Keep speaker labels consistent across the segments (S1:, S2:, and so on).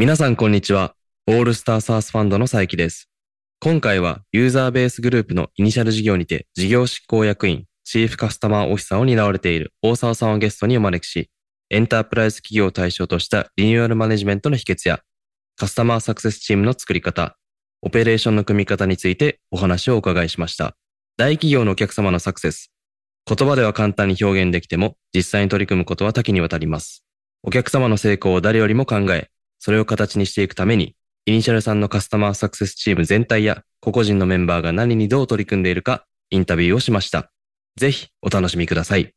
S1: 皆さんこんにちは。オールスターサースファンドの佐伯です。今回はユーザーベースグループのイニシャル事業にて事業執行役員、チーフカスタマーオフィサーを担われている大沢さんをゲストにお招きし、エンタープライズ企業を対象としたリニューアルマネジメントの秘訣や、カスタマーサクセスチームの作り方、オペレーションの組み方についてお話をお伺いしました。大企業のお客様のサクセス。言葉では簡単に表現できても、実際に取り組むことは多岐にわたります。お客様の成功を誰よりも考え、それを形にしていくために、イニシャルさんのカスタマーサクセスチーム全体や個々人のメンバーが何にどう取り組んでいるか、インタビューをしました。ぜひお楽しみください。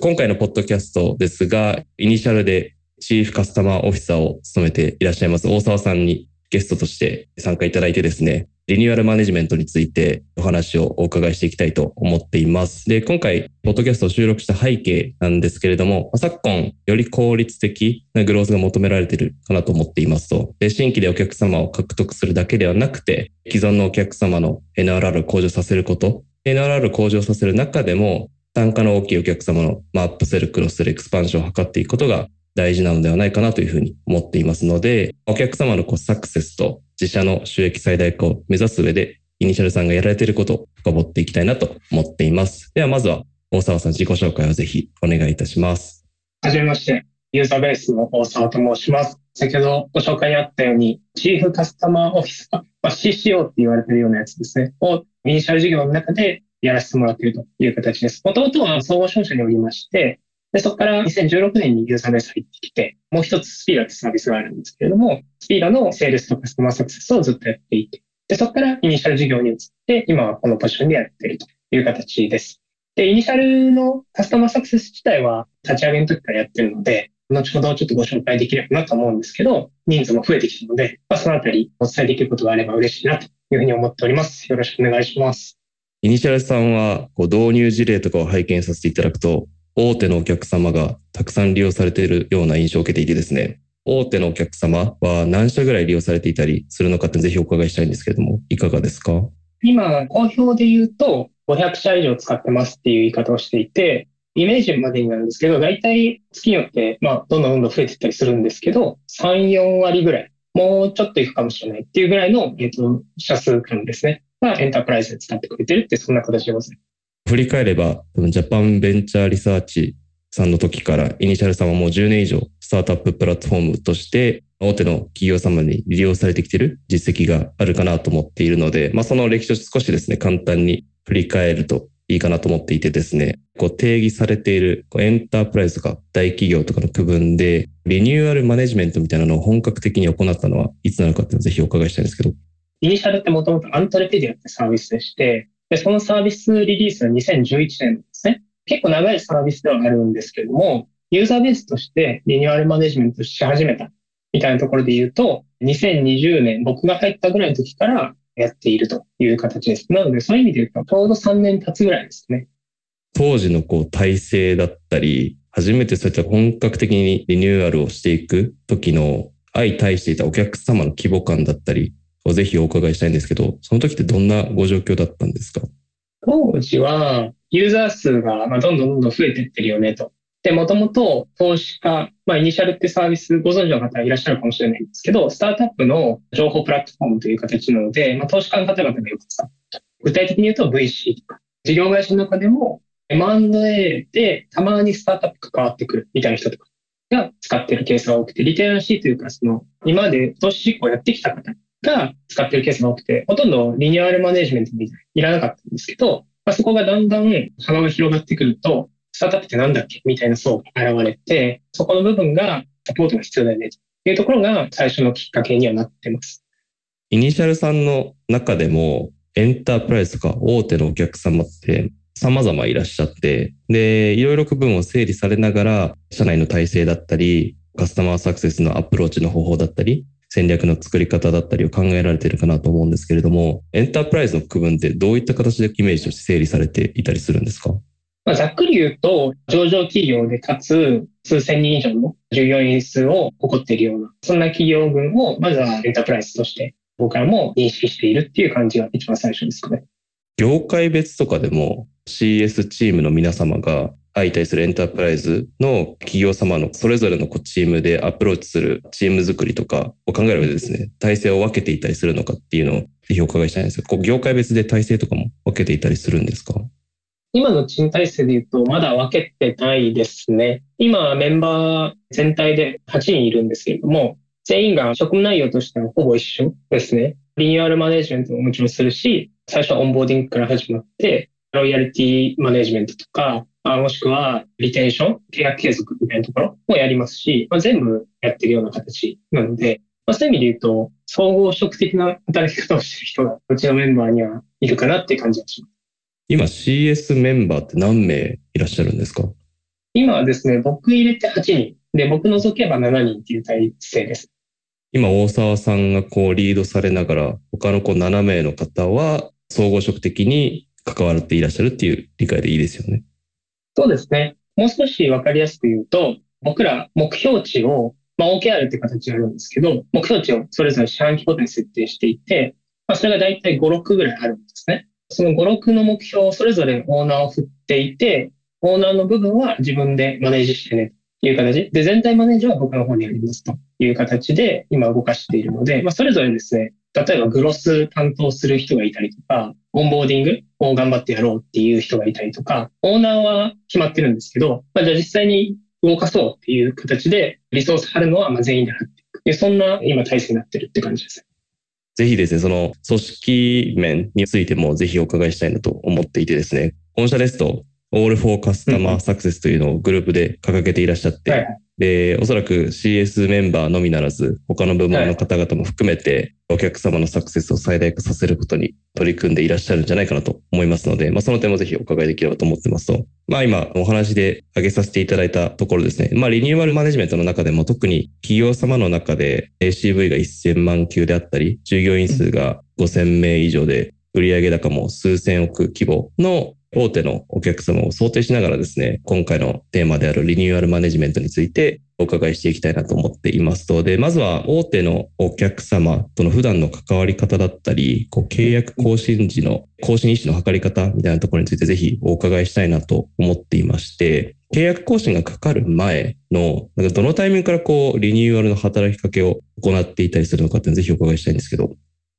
S1: 今回のポッドキャストですが、イニシャルでチーフカスタマーオフィサーを務めていらっしゃいます大沢さんにゲストとして参加いただいてですね、リニューアルマネジメントについてお話をお伺いしていきたいと思っています。で、今回、ポッドキャストを収録した背景なんですけれども、昨今、より効率的なグロースが求められているかなと思っていますと、で新規でお客様を獲得するだけではなくて、既存のお客様の NRR を向上させること、NRR を向上させる中でも、単価の大きいお客様のまあアップセル、クロスセル、エクスパンションを図っていくことが大事なのではないかなというふうに思っていますので、お客様のこうサクセスと自社の収益最大化を目指す上で、イニシャルさんがやられていることを深掘っていきたいなと思っています。ではまずは大沢さん自己紹介をぜひお願いいたします。
S2: はじめまして、ユーザーベースの大沢と申します。先ほどご紹介にあったように、チーフカスタマーオフィサー、まあ、CCO って言われてるようなやつですね、をイニシャル事業の中でやらせてもらっているという形です。もともとは総合商社におりまして、でそこから2016年にユーザーベース入ってきて、もう一つスピーラってサービスがあるんですけれども、スピーラのセールスとカスタマーサクセスをずっとやっていて、でそこからイニシャル事業に移って、今はこのポジションでやっているという形です。で、イニシャルのカスタマーサクセス自体は立ち上げの時からやってるので、後ほどちょっとご紹介できればなと思うんですけど、人数も増えてきたので、まあ、そのあたりお伝えできることがあれば嬉しいなというふうに思っております。よろしくお願いします。
S1: イニシャルさんはこう導入事例とかを拝見させていただくと、大手のお客様がたくさん利用されているような印象を受けていてですね、大手のお客様は何社ぐらい利用されていたりするのかってぜひお伺いしたいんですけれども、いかがですか？
S2: 今、好評で言うと、500社以上使ってますっていう言い方をしていて、イメージまでになるんですけど、大体月によって、まあ、どんどんどんどん増えていったりするんですけど、3、4割ぐらい、もうちょっといくかもしれないっていうぐらいの、えっと、社数感ですね。がエンタープライズで使ってくれてるって、そんな形でございます。
S1: 振り返れば、ジャパンベンチャーリサーチさんの時から、イニシャルさんはもう10年以上、スタートアッププラットフォームとして、大手の企業様に利用されてきている実績があるかなと思っているので、まあ、その歴史を少しですね、簡単に振り返るといいかなと思っていてですね、こう定義されているエンタープライズとか大企業とかの区分で、リニューアルマネジメントみたいなのを本格的に行ったのはいつなのかっていうのをぜひお伺いしたいんですけど。
S2: イニシャルってもともとアントレペディアってサービスでして、で、そのサービスリリースは2011年ですね。結構長いサービスではあるんですけども、ユーザーベースとしてリニューアルマネジメントし始めたみたいなところで言うと、2020年、僕が入ったぐらいの時からやっているという形です。なので、そういう意味で言うと、ちょうど3年経つぐらいですね。
S1: 当時のこう体制だったり、初めてそういった本格的にリニューアルをしていく時の相対していたお客様の規模感だったりをぜひお伺いしたいんですけど、その時ってどんなご状況だったんですか？
S2: 当時は、ユーザー数がどんどんどんどん増えていってるよねと。で、もともと投資家、まあ、イニシャルってサービスご存知の方いらっしゃるかもしれないんですけど、スタートアップの情報プラットフォームという形なので、まあ、投資家の方々がよく使って具体的に言うと VC とか、事業会社の中でも M&A でたまにスタートアップ関わってくるみたいな人とかが使ってるケースが多くて、リテラシーというか、その、今まで投資実行やってきた方が使ってるケースが多くて、ほとんどリニューアルマネジメントにいらなかったんですけど、まあ、そこがだんだん幅が広がってくると、スタートアップってなんだっけみたいな層が現れて、そこの部分がサポートが必要だよねというところが最初のきっかけにはなってます。
S1: イニシャルさんの中でもエンタープライズとか大手のお客様って様々いらっしゃって、で、いろいろ区分を整理されながら、社内の体制だったり、カスタマーサクセスのアプローチの方法だったり、戦略の作り方だったりを考えられているかなと思うんですけれども、エンタープライズの区分ってどういった形でイメージとして整理されていたりするんですか？
S2: まあ、ざっくり言うと、上場企業でかつ数千人以上の従業員数を誇っているような、そんな企業群をまずはエンタープライズとして僕らも認識しているっていう感じが一番最初ですかね。
S1: 業界別とかでも CS チームの皆様が相対するエンタープライズの企業様のそれぞれのチームでアプローチするチーム作りとかを考える上でですね、体制を分けていたりするのかっていうのをぜひお伺いしたいんですが、こう業界別で体制とかも分けていたりするんですか？
S2: 今の賃体制で言うと、まだ分けてないですね。今、メンバー全体で8人いるんですけれども、全員が職務内容としてはほぼ一緒ですね。リニューアルマネジメントももちろんするし、最初はオンボーディングから始まって、ロイヤリティマネジメントとか、もしくはリテンション、契約継続みたいなところもやりますし、まあ、全部やってるような形なので、まあ、そういう意味で言うと、総合職的な働き方をしてる人がうちのメンバーにはいるかなっていう感じがします。
S1: 今 CS メンバーって何名いらっしゃるんですか？
S2: 今はですね、僕入れて8人。で、僕除けば7人っていう体制です。
S1: 今、大沢さんがこうリードされながら、他のこう7名の方は総合職的に関わっていらっしゃるっていう理解でいいですよね。
S2: そうですね。もう少しわかりやすく言うと、僕ら目標値を、まあ、OKR って形があるんですけど、目標値をそれぞれ四半期ごとに設定していて、まあ、それが大体5、6ぐらいあるんですね。その5、6の目標をそれぞれオーナーを振っていて、オーナーの部分は自分でマネージしてねという形で、全体マネージは僕の方にありますという形で今動かしているので、まあ、それぞれですね、例えばグロス担当する人がいたりとか、オンボーディングを頑張ってやろうっていう人がいたりとか、オーナーは決まってるんですけど、まあ、じゃあ実際に動かそうっていう形でリソース張るのはまあ全員で張っていく。でそんな今体制になってるって感じです。
S1: ぜひですね、その組織面についてもぜひお伺いしたいなと思っていてですね、本社ですと、All for Customer Success というのをグループで掲げていらっしゃって、はい、で、おそらく CS メンバーのみならず、他の部門の方々も含めて、お客様のサクセスを最大化させることに取り組んでいらっしゃるんじゃないかなと思いますので、まあ、その点もぜひお伺いできればと思ってますと、まあ、今お話で挙げさせていただいたところですね、まあ、リニューアルマネジメントの中でも特に企業様の中で ACV が1000万級であったり、従業員数が5000名以上で、売上高も数千億規模の大手のお客様を想定しながらですね、今回のテーマであるリニューアルマネジメントについてお伺いしていきたいなと思っていますので、まずは大手のお客様との普段の関わり方だったり、こう契約更新時の更新意思の測り方みたいなところについてぜひお伺いしたいなと思っていまして、契約更新がかかる前の、なんかどのタイミングからこうリニューアルの働きかけを行っていたりするのかっていうのをぜひお伺いしたいんですけど。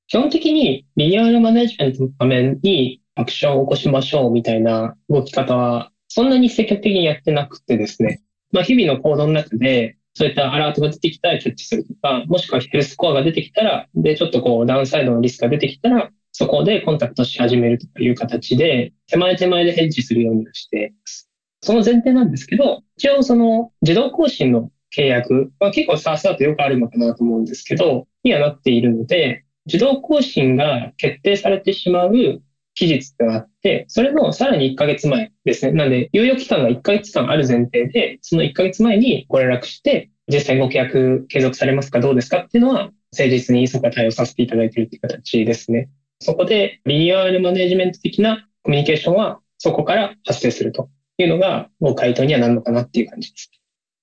S2: 基本的にリニューアルマネジメントのためにアクションを起こしましょうみたいな動き方は、そんなに積極的にやってなくてですね、まあ、日々の行動の中で、そういったアラートが出てきたらキャッチするとか、もしくはヘルスコアが出てきたら、で、ちょっとこう、ダウンサイドのリスクが出てきたら、そこでコンタクトし始めるという形で、手前手前でヘッジするようにしています。その前提なんですけど、一応その自動更新の契約は結構サースだとよくあるのかなと思うんですけど、にはなっているので、自動更新が決定されてしまう期日があって、それのさらに1ヶ月前ですね。なんで、猶予期間が1ヶ月間ある前提で、その1ヶ月前にご連絡して、実際ご契約継続されますかどうですか？っていうのは、誠実にそこは対応させていただいているという形ですね。そこで、リニューアルマネジメント的なコミュニケーションは、そこから発生するというのが、もう回答にはなるのかなっていう感じです。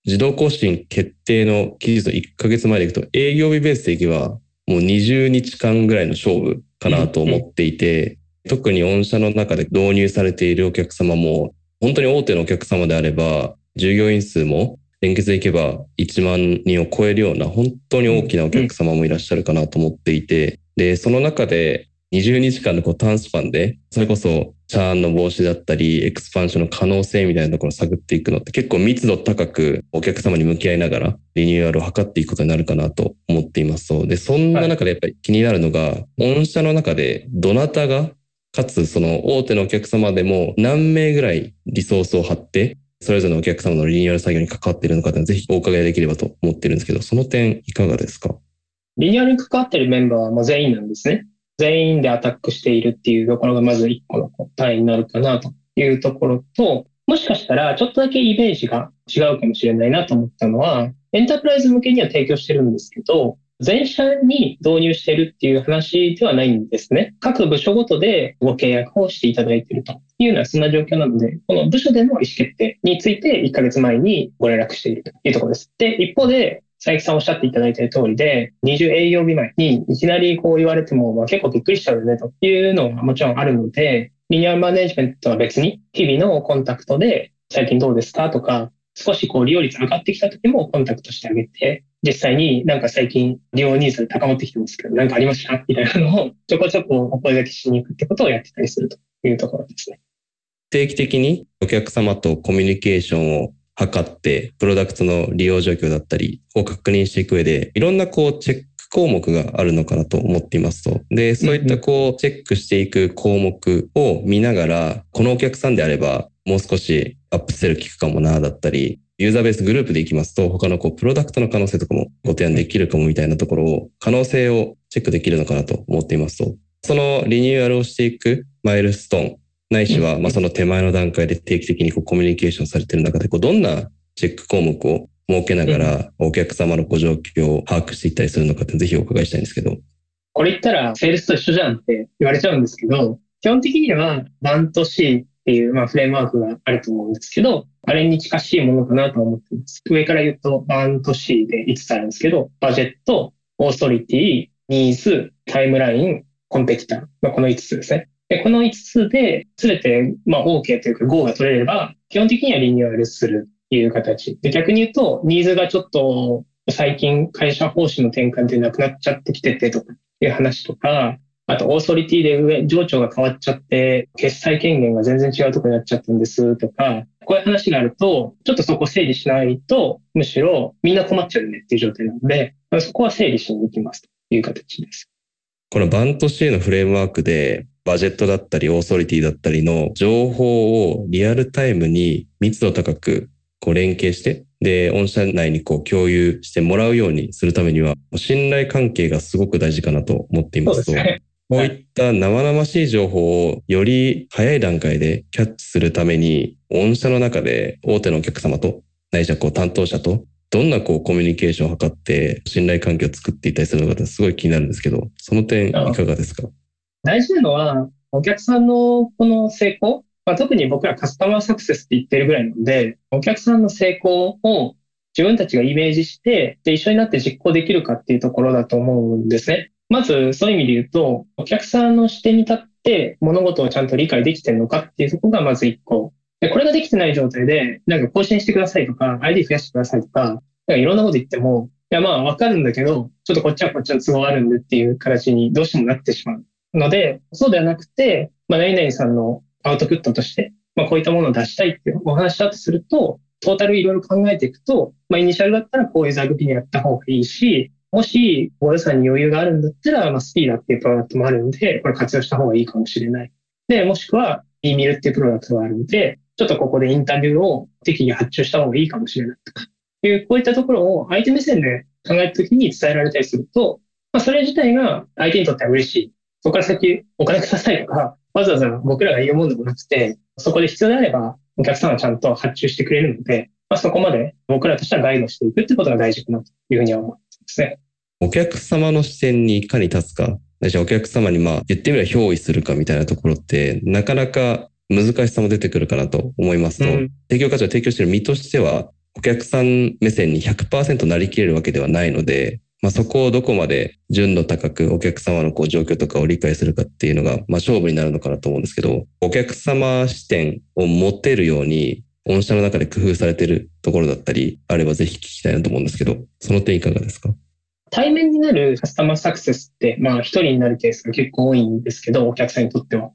S1: 自動更新決定の期日の1ヶ月前でいくと、営業日ベースでいけば、もう20日間ぐらいの勝負かなと思っていて、特に御社の中で導入されているお客様も、本当に大手のお客様であれば、従業員数も連結でいけば1万人を超えるような本当に大きなお客様もいらっしゃるかなと思っていて、で、その中で20日間のこう短スパンで、それこそチャーンの防止だったり、エクスパンションの可能性みたいなところを探っていくのって結構密度高くお客様に向き合いながらリニューアルを図っていくことになるかなと思っています。で、そんな中でやっぱり気になるのが、御社の中でどなたがかつその大手のお客様でも何名ぐらいリソースを張って、それぞれのお客様のリニューアル作業に関わっているのかぜひお伺いできればと思ってるんですけど、その点いかがですか？
S2: リニューアルに関わっているメンバーはもう全員なんですね。全員でアタックしているっていうところがまず一個の答えになるかなというところと、もしかしたらちょっとだけイメージが違うかもしれないなと思ったのは、エンタープライズ向けには提供してるんですけど、全社に導入しているっていう話ではないんですね。各部署ごとでご契約をしていただいているというような、そんな状況なので、この部署での意思決定について1ヶ月前にご連絡しているというところです。で、一方で、佐伯さんおっしゃっていただいている通りで、20営業日前にいきなりこう言われても、まあ、結構びっくりしちゃうよねというのがもちろんあるので、リニューアルマネジメントは別に日々のコンタクトで最近どうですかとか、少しこう利用率上がってきた時もコンタクトしてあげて、実際になんか最近利用ニーズ高まってきてますけど、なんかありました？みたいなのを ちょこちょこお声掛けしに行くってことをやってたりするというところですね。
S1: 定期的にお客様とコミュニケーションを測って、プロダクトの利用状況だったりを確認していく上で、いろんなこうチェック項目があるのかなと思っていますと。で、そういったこうチェックしていく項目を見ながら、このお客さんであればもう少しアップセル聞くかもな、だったり、ユーザーベースグループでいきますと、他のこうプロダクトの可能性とかもご提案できるかもみたいなところを、可能性をチェックできるのかなと思っていますと、そのリニューアルをしていくマイルストーン、ないしは、まあその手前の段階で定期的にこうコミュニケーションされている中で、こうどんなチェック項目を設けながら、お客様のご状況を把握していったりするのかって、ぜひお伺いしたいんですけど。
S2: これ言ったら、セールスと一緒じゃんって言われちゃうんですけど、基本的には、バント C っていう、まあ、フレームワークがあると思うんですけど、あれに近しいものかなと思っています。上から言うと、バント C で5つあるんですけど、バジェット、オーソリティ、ニーズ、タイムライン、コンペティター。まあ、この5つですね。で、この5つで、すべて、まあ、OK というか GO が取れれば、基本的にはリニューアルするいう形。で、逆に言うと、ニーズがちょっと最近会社方針の転換でなくなっちゃってきててとかいう話とか、あと、オーソリティで上、上長が変わっちゃって、決済権限が全然違うとこになっちゃったんですとか、こういう話があると、ちょっとそこ整理しないと、むしろみんな困っちゃうねっていう状態なので、そこは整理しに行きますという形です。
S1: このバント C のフレームワークで、バジェットだったり、オーソリティだったりの情報をリアルタイムに密度高くこう連携して、で、御社内にこう共有してもらうようにするためには、信頼関係がすごく大事かなと思っていますと、ね、こういった生々しい情報をより早い段階でキャッチするために、御社の中で大手のお客様と、内社こう担当者と、どんなこうコミュニケーションを図って信頼関係を作っていったりするのかすごい気になるんですけど、その点いかがですか？
S2: 大事なのは、お客さんのこの成功まあ、特に僕らカスタマーサクセスって言ってるぐらいなので、お客さんの成功を自分たちがイメージして、で、一緒になって実行できるかっていうところだと思うんですね。まず、そういう意味で言うと、お客さんの視点に立って物事をちゃんと理解できてるのかっていうとこがまず一個。で、これができてない状態で、なんか更新してくださいとか、ID 増やしてくださいとか、なんかいろんなこと言っても、いや、まあわかるんだけど、ちょっとこっちはこっちの都合あるんでっていう形にどうしてもなってしまうので、そうではなくて、まあ、何々さんのアウトプットとして、まあ、こういったものを出したいっていうお話だとすると、トータルいろいろ考えていくと、まあ、イニシャルだったらこういう座組にやった方がいいし、もし、ご予算に余裕があるんだったら、まあ、スピーダっていうプロダクトもあるんで、これ活用した方がいいかもしれない。で、もしくは、e ミルっていうプロダクトがあるんで、ちょっとここでインタビューを適宜発注した方がいいかもしれないとか、いう、こういったところを相手目線で考えたときに伝えられたりすると、まあ、それ自体が相手にとっては嬉しい。そこから先お金くださいとか、わざわざ僕らが言うものでもなくて、そこで必要であれば、お客さんはちゃんと発注してくれるので、まあ、そこまで僕らとしてはガイドしていくってことが大事かなというふうには思いますね。
S1: お客様の視点にいかに立つか、じゃあお客様にまあ言ってみれば憑依するかみたいなところって、なかなか難しさも出てくるかなと思いますと、うん、提供価値を提供している身としては、お客さん目線に100%なりきれるわけではないので、まあ、そこをどこまで純度高くお客様のこう状況とかを理解するかっていうのが、まあ、勝負になるのかなと思うんですけど、お客様視点を持てるように、御社の中で工夫されてるところだったり、あればぜひ聞きたいなと思うんですけど、その点いかがですか？
S2: 対面になるカスタマーサクセスって、まあ一人になるケースが結構多いんですけど、お客さんにとっては。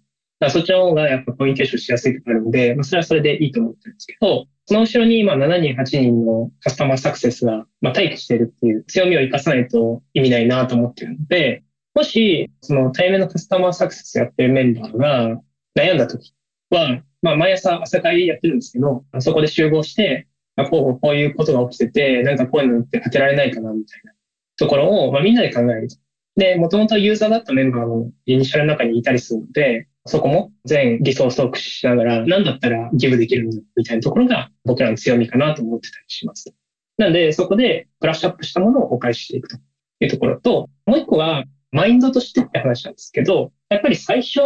S2: そっちの方がやっぱコミュニケーションしやすいとかあるので、まあそれはそれでいいと思ってるんですけど、その後ろに今7人、8人のカスタマーサクセスが、まあ、待機してるっていう強みを生かさないと意味ないなと思ってるので、もし、その対面のカスタマーサクセスやってるメンバーが悩んだ時は、まあ、毎朝朝会やってるんですけど、そこで集合して、あ、こう、こういうことが起きてて、なんかこういうのって当てられないかな、みたいなところを、まあ、みんなで考える。で、もともとユーザーだったメンバーもイニシャルの中にいたりするので、そこも全リソースを駆使しながら、何だったらギブできるんだみたいなところが僕らの強みかなと思ってたりします。なので、そこでブラッシュアップしたものをお返ししていくというところと、もう一個はマインドとしてって話なんですけど、やっぱり最初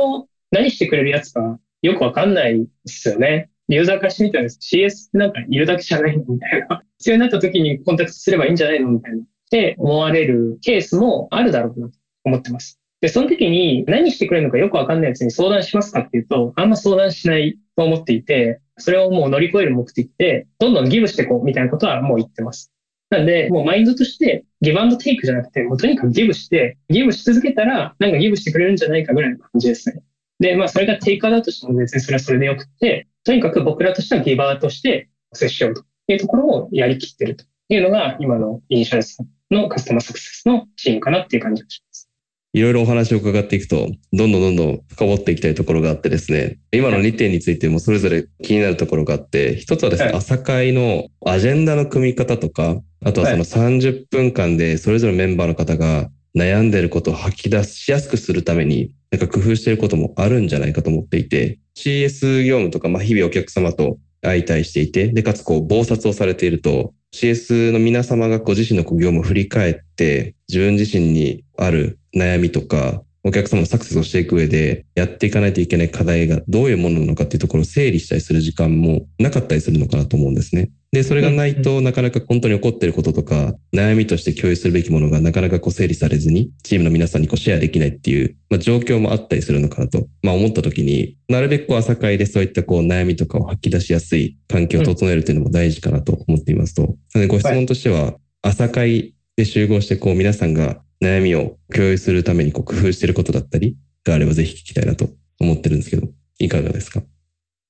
S2: 何してくれるやつかよくわかんないですよね。ユーザーからしてみたら CS なんかいるだけじゃないのみたいな。必要になった時にコンタクトすればいいんじゃないのみたいな。って思われるケースもあるだろうなと思ってます。で、その時に何してくれるのかよくわかんないやつに相談しますかっていうと、あんま相談しないと思っていて、それをもう乗り越える目的で、どんどんギブしていこうみたいなことはもう言ってます。なんで、もうマインドとして、ギブアンドテイクじゃなくて、もうとにかくギブして、ギブし続けたら、なんかギブしてくれるんじゃないかぐらいの感じですね。で、まあ、それがテイカーだとしても別にそれはそれでよくて、とにかく僕らとしてはギバーとして接しようというところをやりきってるというのが、今のイニシャルさんのカスタマーサクセスのチームかなっていう感じがします。
S1: いろいろお話を伺っていくと、どんどんどんどん深掘っていきたいところがあってですね、今の2点についてもそれぞれ気になるところがあって、一つはですね、はい、朝会のアジェンダの組み方とか、あとはその30分間でそれぞれメンバーの方が悩んでることを吐き出しやすくするために、なんか工夫してることもあるんじゃないかと思っていて、CS 業務とか、まあ日々お客様と相対していて、で、かつこう、暴殺をされていると、CS の皆様がご自身の業務を振り返って、自分自身にある悩みとか、お客様のサクセスをしていく上で、やっていかないといけない課題がどういうものなのかっていうところを整理したりする時間もなかったりするのかなと思うんですね。で、それがないと、なかなか本当に起こっていることとか、悩みとして共有するべきものがなかなかこう整理されずに、チームの皆さんにこうシェアできないっていう、まあ、状況もあったりするのかなと、まあ思った時に、なるべくこう朝会でそういったこう悩みとかを吐き出しやすい環境を整えるというのも大事かなと思っていますと、なのでご質問としては、朝会で集合してこう皆さんが悩みを共有するためにこう工夫していることだったりがあればぜひ聞きたいなと思ってるんですけど、いかがですか？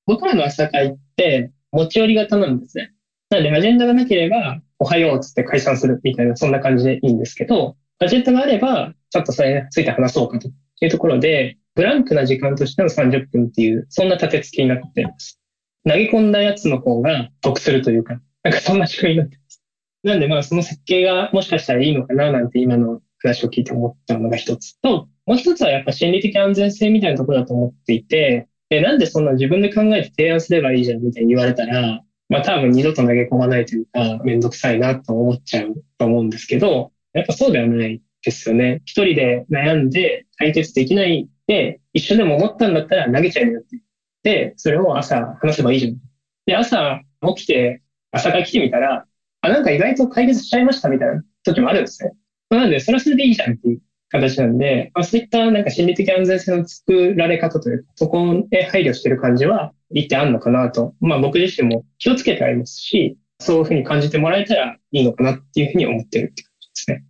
S2: 僕らの朝会って持ち寄り型なんですね。なので、アジェンダがなければ、おはようつって解散するみたいな、そんな感じでいいんですけど、アジェンダがあれば、ちょっとそれについて話そうかというところで、ブランクな時間としての30分っていう、そんな立て付けになっています。投げ込んだやつの方が得するというか、なんかそんな仕組みになってます。なんでまあその設計がもしかしたらいいのかななんて今の話を聞いて思ったのが一つと、もう一つはやっぱ心理的安全性みたいなところだと思っていて、でなんでそんな自分で考えて提案すればいいじゃんみたいに言われたら、まあ多分二度と投げ込まないというか、めんどくさいなと思っちゃうと思うんですけど、やっぱそうではないですよね。一人で悩んで解決できないで、一緒でも思ったんだったら投げちゃうよって。で、それを朝話せばいいじゃん。で、朝起きて、朝が来てみたら、あ、なんか意外と解決しちゃいましたみたいな時もあるんですね。なので、それはそれでいいじゃんっていう形なんで、まあ、そういったなんか心理的安全性の作られ方というか、そこへ配慮してる感じは一点あるのかなと、まあ僕自身も気をつけてありますし、そういうふうに感じてもらえたらいいのかなっていうふうに思ってるって感じですね。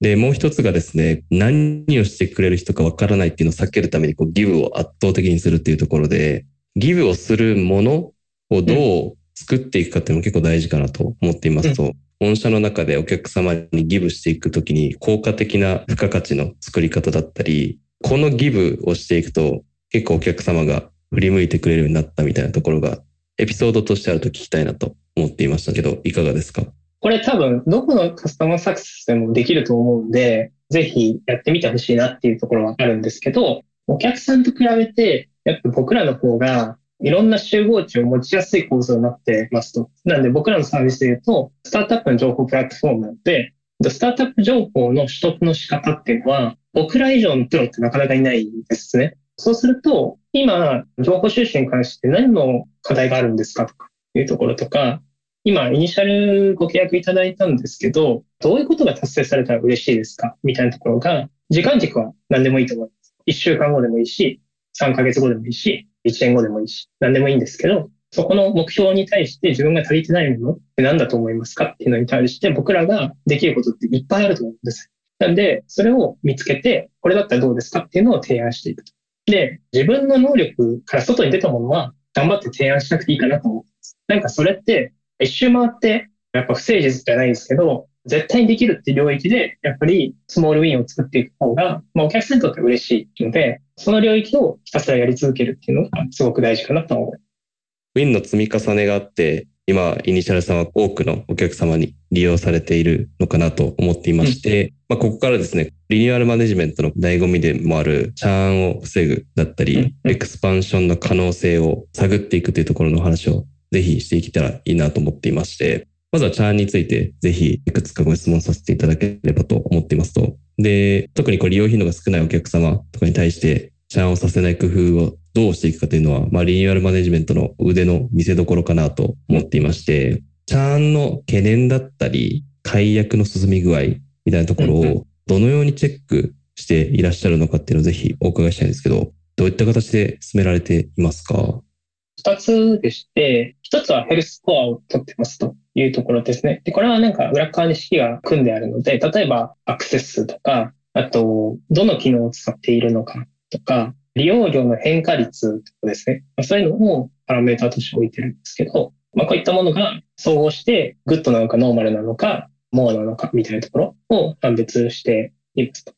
S1: で、もう一つがですね、何をしてくれる人かわからないっていうのを避けるために、こう、ギブを圧倒的にするっていうところで、ギブをするものをどう作っていくかっていうのも結構大事かなと思っていますと、うん御社の中でお客様にギブしていくときに効果的な付加価値の作り方だったり、このギブをしていくと結構お客様が振り向いてくれるようになったみたいなところがエピソードとしてあると聞きたいなと思っていましたけど、いかがですか？
S2: これ多分どこのカスタマーサクセスでもできると思うんで、ぜひやってみてほしいなっていうところはあるんですけど、お客さんと比べて、やっぱ僕らの方がいろんな集合値を持ちやすい構造になってますと。なんで僕らのサービスで言うと、スタートアップの情報プラットフォームなので、スタートアップ情報の取得の仕方っていうのは、僕ら以上のプロってなかなかいないんですね。そうすると、今、情報収集に関して何の課題があるんですかとかいうところとか、今、イニシャルご契約いただいたんですけど、どういうことが達成されたら嬉しいですかみたいなところが、時間軸は何でもいいと思います。1週間後でもいいし、3ヶ月後でもいいし、1年後でもいいし、何でもいいんですけど、そこの目標に対して自分が足りてないものって何だと思いますか？っていうのに対して僕らができることっていっぱいあると思うんです。なんで、それを見つけて、これだったらどうですか？っていうのを提案していくと。で、自分の能力から外に出たものは頑張って提案しなくていいかなと思うんです。なんかそれって一周回ってやっぱ不誠実じゃないですけど、絶対にできるっていう領域で、やっぱりスモールウィンを作っていく方が、まあお客さんにとって嬉しいので、その領域をひたすらやり続けるっていうのがすごく大事かなと思う。
S1: ウィンの積み重ねがあって、今、イニシャルさんは多くのお客様に利用されているのかなと思っていまして、うん、まあ、ここからですね、リニューアルマネジメントの醍醐味でもあるチャーンを防ぐだったり、うん、エクスパンションの可能性を探っていくというところの話をぜひしていけたらいいなと思っていまして、まずはチャーンについてぜひいくつかご質問させていただければと思っていますと、で、特にこう利用頻度が少ないお客様とかに対してチャーンをさせない工夫をどうしていくかというのは、まあ、リニューアルマネジメントの腕の見せ所かなと思っていまして、チャーンの懸念だったり、解約の進み具合みたいなところをどのようにチェックしていらっしゃるのかっていうのをぜひお伺いしたいんですけど、どういった形で進められていますか？
S2: 二つでして、一つはヘルススコアを取ってますというところですね。で、これはなんか裏側に式が組んであるので、例えばアクセス数とか、あと、どの機能を使っているのかとか、利用量の変化率とかですね。そういうのをパラメータとして置いてるんですけど、まあ、こういったものが総合して、グッドなのかノーマルなのか、プアなのかみたいなところを判別していますと。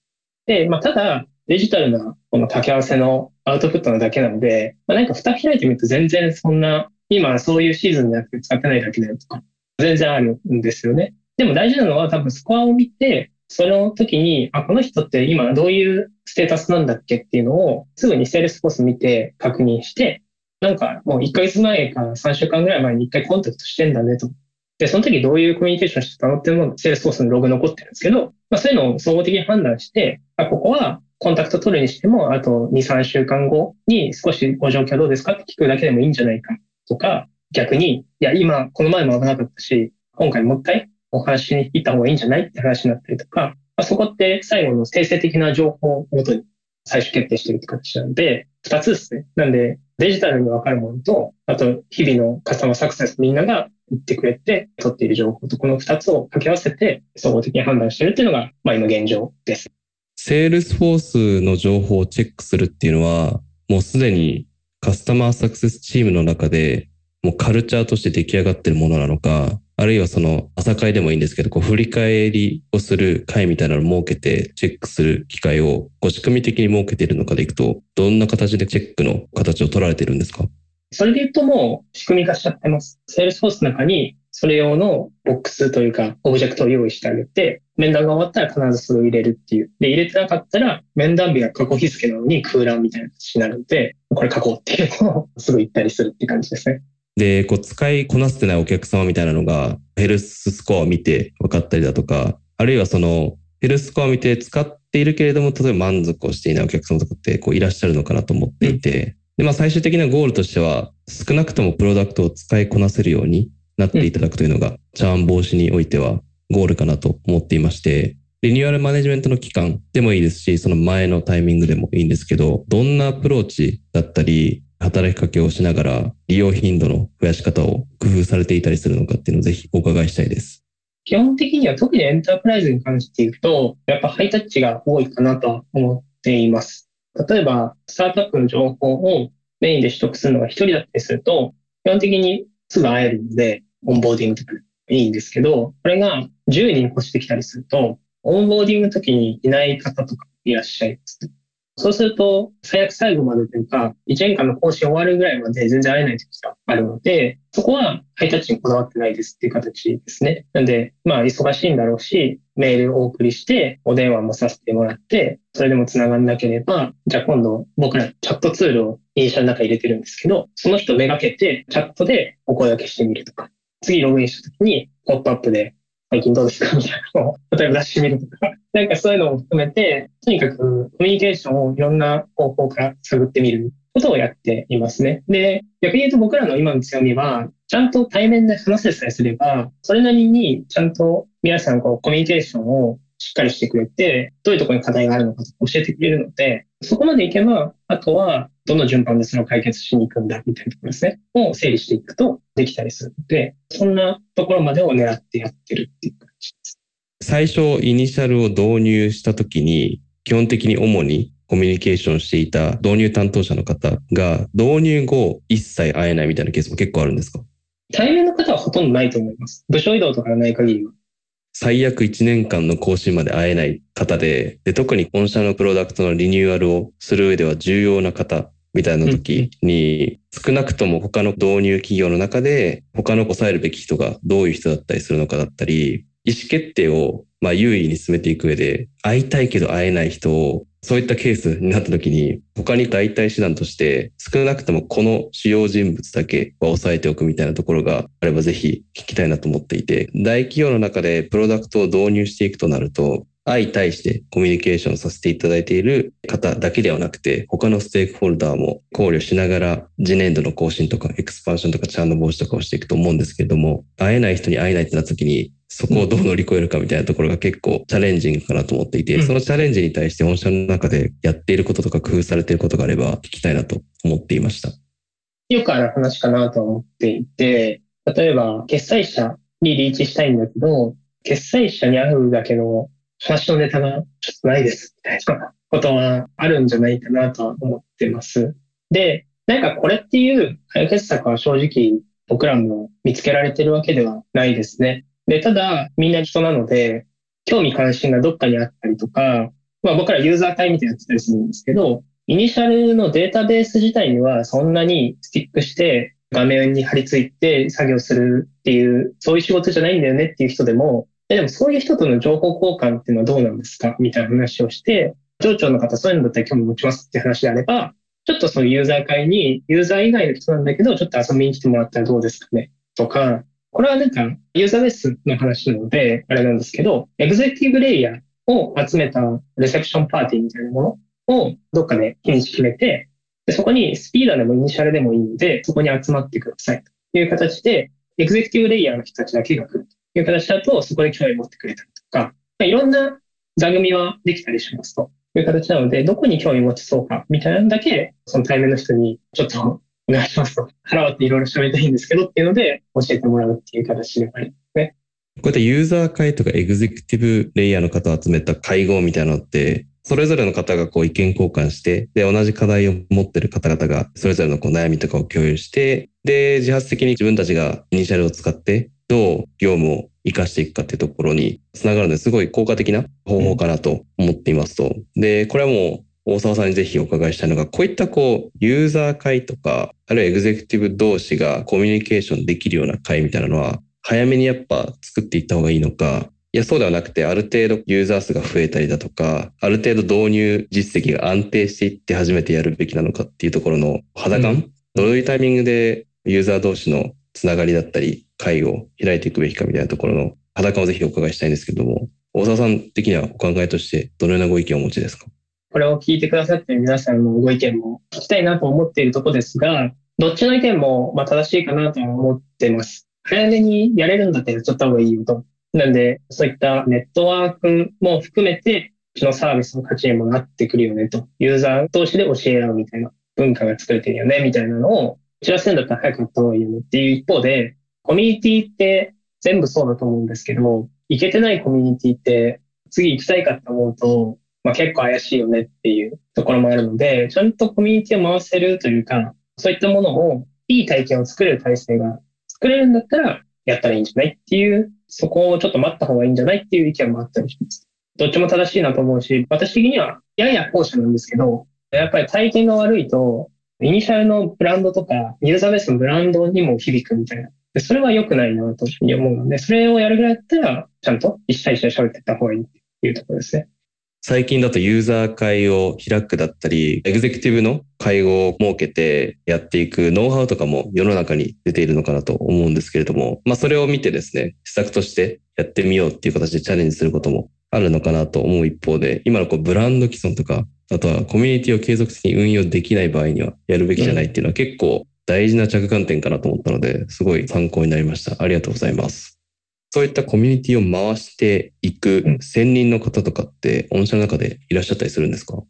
S2: で、まあ、ただ、デジタルなこの掛け合わせのアウトプットなだけなので、まあ、なんか蓋開いてみると全然そんな、今そういうシーズンじゃなくて使ってないだけだよとか、全然あるんですよね。でも大事なのは多分スコアを見て、その時に、あ、この人って今どういうステータスなんだっけっていうのをすぐにセールスフォース見て確認して、なんかもう1ヶ月前か3週間ぐらい前に1回コンタクトしてんだねと。で、その時どういうコミュニケーションしてたのっていうのもセールスフォースのログ残ってるんですけど、まあそういうのを総合的に判断して、あ、ここはコンタクト取るにしても、あと2、3週間後に少しご状況どうですかって聞くだけでもいいんじゃないかとか、逆に、いや、今、この前も危なかったし、今回もう一回お話しに行った方がいいんじゃないって話になったりとか、まあ、そこって最後の定性的な情報をもとに最終決定してるって形なので、二つですね。なんで、デジタルにわかるものと、あと、日々のカスタマーサクセスみんなが言ってくれて、取っている情報と、この二つを掛け合わせて、総合的に判断してるっていうのが、まあ今現状です。
S1: セールスフォースの情報をチェックするっていうのは、もうすでにカスタマーサクセスチームの中で、もうカルチャーとして出来上がってるものなのか、あるいはその朝会でもいいんですけど、こう振り返りをする会みたいなのを設けてチェックする機会をこう仕組み的に設けているのかでいくと、どんな形でチェックの形を取られてるんですか？
S2: それで言うともう仕組み化しちゃってます。セールスフォースの中にそれ用のボックスというか、オブジェクトを用意してあげて、面談が終わったら必ずそれを入れるっていう。で、入れてなかったら、面談日が過去日付なのに空欄みたいな形になるので、これ書こうっていうのをすぐ言ったりするって感じですね。
S1: で、こう使いこなせてないお客様みたいなのが、ヘルススコアを見て分かったりだとか、あるいはその、ヘルススコアを見て使っているけれども、例えば満足をしていないお客様とかってこういらっしゃるのかなと思っていて、で、まあ最終的なゴールとしては、少なくともプロダクトを使いこなせるようになっていただくというのが、チャーン防止においてはゴールかなと思っていまして、リニューアルマネジメントの期間でもいいですし、その前のタイミングでもいいんですけど、どんなアプローチだったり、働きかけをしながら利用頻度の増やし方を工夫されていたりするのかっていうのをぜひお伺いしたいです。
S2: 基本的には特にエンタープライズに関して言うと、やっぱハイタッチが多いかなと思っています。例えば、スタートアップの情報をメインで取得するのが一人だったりすると、基本的にすぐ会えるので、オンボーディングとかいいんですけど、これが10人越してきたりすると、オンボーディングの時にいない方とかいらっしゃいます。そうすると、最悪最後までというか、1年間の講師終わるぐらいまで全然会えない時があるので、そこはハイタッチにこだわってないですっていう形ですね。なんで、まあ忙しいんだろうし、メールをお送りして、お電話もさせてもらって、それでも繋がんなければ、じゃあ今度僕らチャットツールをイニシャルの中に入れてるんですけど、その人めがけてチャットでお声掛けしてみるとか、次ログインした時にポップアップで最近どうですか？みたいな。のを、例えば出してみるとか、なんかそういうのも含めて、とにかくコミュニケーションをいろんな方向から探ってみる。ことをやっていますね。で、逆に言うと僕らの今の強みは、ちゃんと対面で話せさえすれば、それなりにちゃんと皆さんこうコミュニケーションをしっかりしてくれて、どういうところに課題があるのか教えてくれるので、そこまでいけば、あとはどの順番でそれを解決しに行くんだみたいなところですね、を整理していくとできたりするので、そんなところまでを狙ってやってるっていう感じです。
S1: 最初、イニシャルを導入したときに、基本的に主にコミュニケーションしていた導入担当者の方が、導入後一切会えないみたいなケースも結構あるんですか？
S2: 対面の方はほとんどないと思います。部署移動とかがない限りは。
S1: 最悪1年間の更新まで会えない方で、で、特に本社のプロダクトのリニューアルをする上では重要な方みたいな時に、少なくとも他の導入企業の中で、他の抑えるべき人がどういう人だったりするのかだったり、意思決定をまあ優位に進めていく上で、会いたいけど会えない人を、そういったケースになった時に、他に代替手段として、少なくともこの主要人物だけは押さえておくみたいなところがあればぜひ聞きたいなと思っていて、大企業の中でプロダクトを導入していくとなると、相対してコミュニケーションさせていただいている方だけではなくて、他のステークホルダーも考慮しながら、次年度の更新とかエクスパンションとかチャーンの防止とかをしていくと思うんですけれども、会えない人に会えないってなった時に、そこをどう乗り越えるかみたいなところが結構チャレンジングかなと思っていて、そのチャレンジに対して御社の中でやっていることとか工夫されていることがあれば聞きたいなと思っていました。
S2: よくある話かなと思っていて、例えば、決済者にリーチしたいんだけど、決済者に会うだけの話のネタがちょっとないです、みたいなことはあるんじゃないかなとは思ってます。で、なんかこれっていう解決策は正直僕らも見つけられてるわけではないですね。で、ただみんな人なので、興味関心がどっかにあったりとか、まあ僕らユーザー会みたいなやってたりするんですけど、イニシャルのデータベース自体にはそんなにスティックして画面に貼り付いて作業するっていう、そういう仕事じゃないんだよねっていう人でも、でもそういう人との情報交換っていうのはどうなんですか？みたいな話をして、上長の方そういうのだったら興味持ちますって話であれば、ちょっとそのユーザー会に、ユーザー以外の人なんだけど、ちょっと遊びに来てもらったらどうですかね？とか、これはなんかユーザーベースの話なので、あれなんですけど、エグゼクティブレイヤーを集めたレセプションパーティーみたいなものをどっかで日にち決めて、でそこにスピーダーでもイニシャルでもいいので、そこに集まってくださいという形で、エグゼクティブレイヤーの人たちだけが来るという形だと、そこで興味持ってくれたりとか、まいろんな座組はできたりしますと。いう形なので、どこに興味持ちそうか、みたいなのだけ、その対面の人に、ちょっとお願いしますと、腹割っていろいろ喋りたいんですけどっていうので、教えてもらうっていう形でありますね。
S1: こうやってユーザー会とかエグゼクティブレイヤーの方を集めた会合みたいなのって、それぞれの方がこう意見交換して、で、同じ課題を持ってる方々がそれぞれのこう悩みとかを共有して、で、自発的に自分たちがイニシャルを使ってどう業務を活かしていくかっていうところにつながるのですごい効果的な方法かなと思っていますと。で、これはもう大沢さんにぜひお伺いしたいのが、こういったこう、ユーザー会とか、あるいはエグゼクティブ同士がコミュニケーションできるような会みたいなのは、早めにやっぱ作っていった方がいいのか、いや、そうではなくて、ある程度ユーザー数が増えたりだとか、ある程度導入実績が安定していって初めてやるべきなのかっていうところの肌感、うん、どういうタイミングでユーザー同士のつながりだったり、会を開いていくべきかみたいなところの裸をぜひお伺いしたいんですけども、大沢さん的にはお考えとしてどのようなご意見をお持ちですか？
S2: これを聞いてくださってる皆さんのご意見も聞きたいなと思っているとこですが、どっちの意見もまあ正しいかなと思ってます。早めにやれるんだったらやっちゃった方がいいよと。なんで、そういったネットワークも含めて、うちのサービスの価値にもなってくるよねと。ユーザー同士で教え合うみたいな文化が作れてるよねみたいなのを知らせるんだったら早くやった方がいいよねっていう一方で、コミュニティって全部そうだと思うんですけど、行けてないコミュニティって次行きたいかって思うと、まあ、結構怪しいよねっていうところもあるので、ちゃんとコミュニティを回せるというか、そういったものを、いい体験を作れる体制が作れるんだったら、やったらいいんじゃないっていう、そこをちょっと待った方がいいんじゃないっていう意見もあったりします。どっちも正しいなと思うし、私的にはやや後者なんですけど、やっぱり体験が悪いと、イニシャルのブランドとか、ユーザーベースのブランドにも響くみたいなでそれは良くないなと思うので、それをやるぐらいだったら、ちゃんと一対一で喋っていった方がいいっていうところですね。
S1: 最近だとユーザー会を開くだったり、エグゼクティブの会合を設けてやっていくノウハウとかも世の中に出ているのかなと思うんですけれども、まあそれを見てですね、施策としてやってみようっていう形でチャレンジすることもあるのかなと思う一方で、今のこうブランド既存とか、あとはコミュニティを継続的に運用できない場合にはやるべきじゃないっていうのは結構大事な着眼点かなと思ったので、すごい参考になりました。ありがとうございます。そういったコミュニティを回していく専任の方とかって、御社の中でいらっしゃったりするんですか？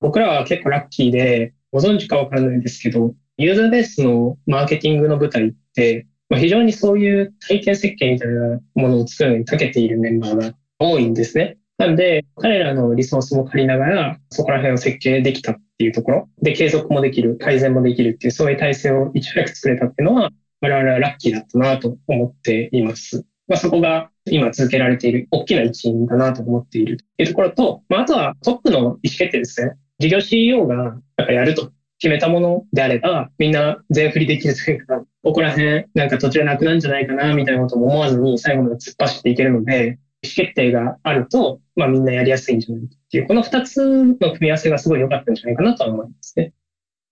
S2: 僕らは結構ラッキーで、ご存知かわからないんですけど、ユーザーベースのマーケティングの舞台って、まあ、非常にそういう体験設計みたいなものを作るのに長けているメンバーが多いんですね。なんで、彼らのリソースも借りながら、そこら辺を設計できたっていうところで、継続もできる、改善もできるっていう、そういう体制をいち早く作れたっていうのは、我々はラッキーだったなと思っています。まあ、そこが今続けられている大きな一因だなと思っているというところと、まあ、あとはトップの意思決定ですね。事業 CEO がやっぱやると決めたものであれば、みんな全振りできるというか、ここら辺なんか途中なくなるんじゃないかな、みたいなことも思わずに最後まで突っ走っていけるので、意思決定があると、まあみんなやりやすいんじゃないかっていう、この二つの組み合わせがすごい良かったんじゃないかなと思いますね。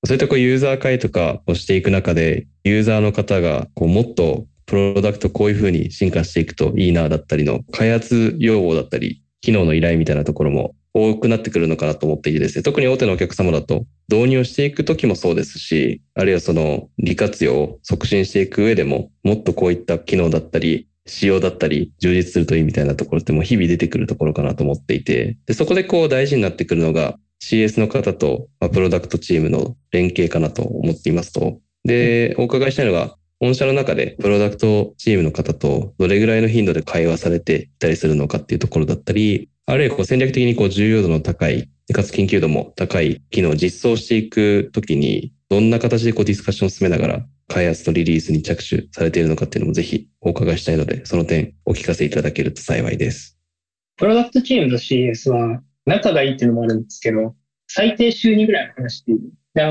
S1: そういったこうユーザー会とかをしていく中で、ユーザーの方がこうもっとプロダクトこういうふうに進化していくといいなだったりの開発要望だったり、機能の依頼みたいなところも多くなってくるのかなと思っていてですね、特に大手のお客様だと導入していくときもそうですし、あるいはその利活用を促進していく上でも、もっとこういった機能だったり、仕様だったり、充実するといいみたいなところってもう日々出てくるところかなと思っていて、でそこでこう大事になってくるのが CS の方と、ま、プロダクトチームの連携かなと思っていますと、で、お伺いしたいのが、御社の中でプロダクトチームの方とどれぐらいの頻度で会話されていたりするのかっていうところだったり、あるいはこう戦略的にこう重要度の高い、かつ緊急度も高い機能を実装していくときに、どんな形でこうディスカッションを進めながら開発とリリースに着手されているのかっていうのもぜひお伺いしたいので、その点お聞かせいただけると幸いです。
S2: プロダクトチームの CS は仲がいいっていうのもあるんですけど、最低週2ぐらいの話している。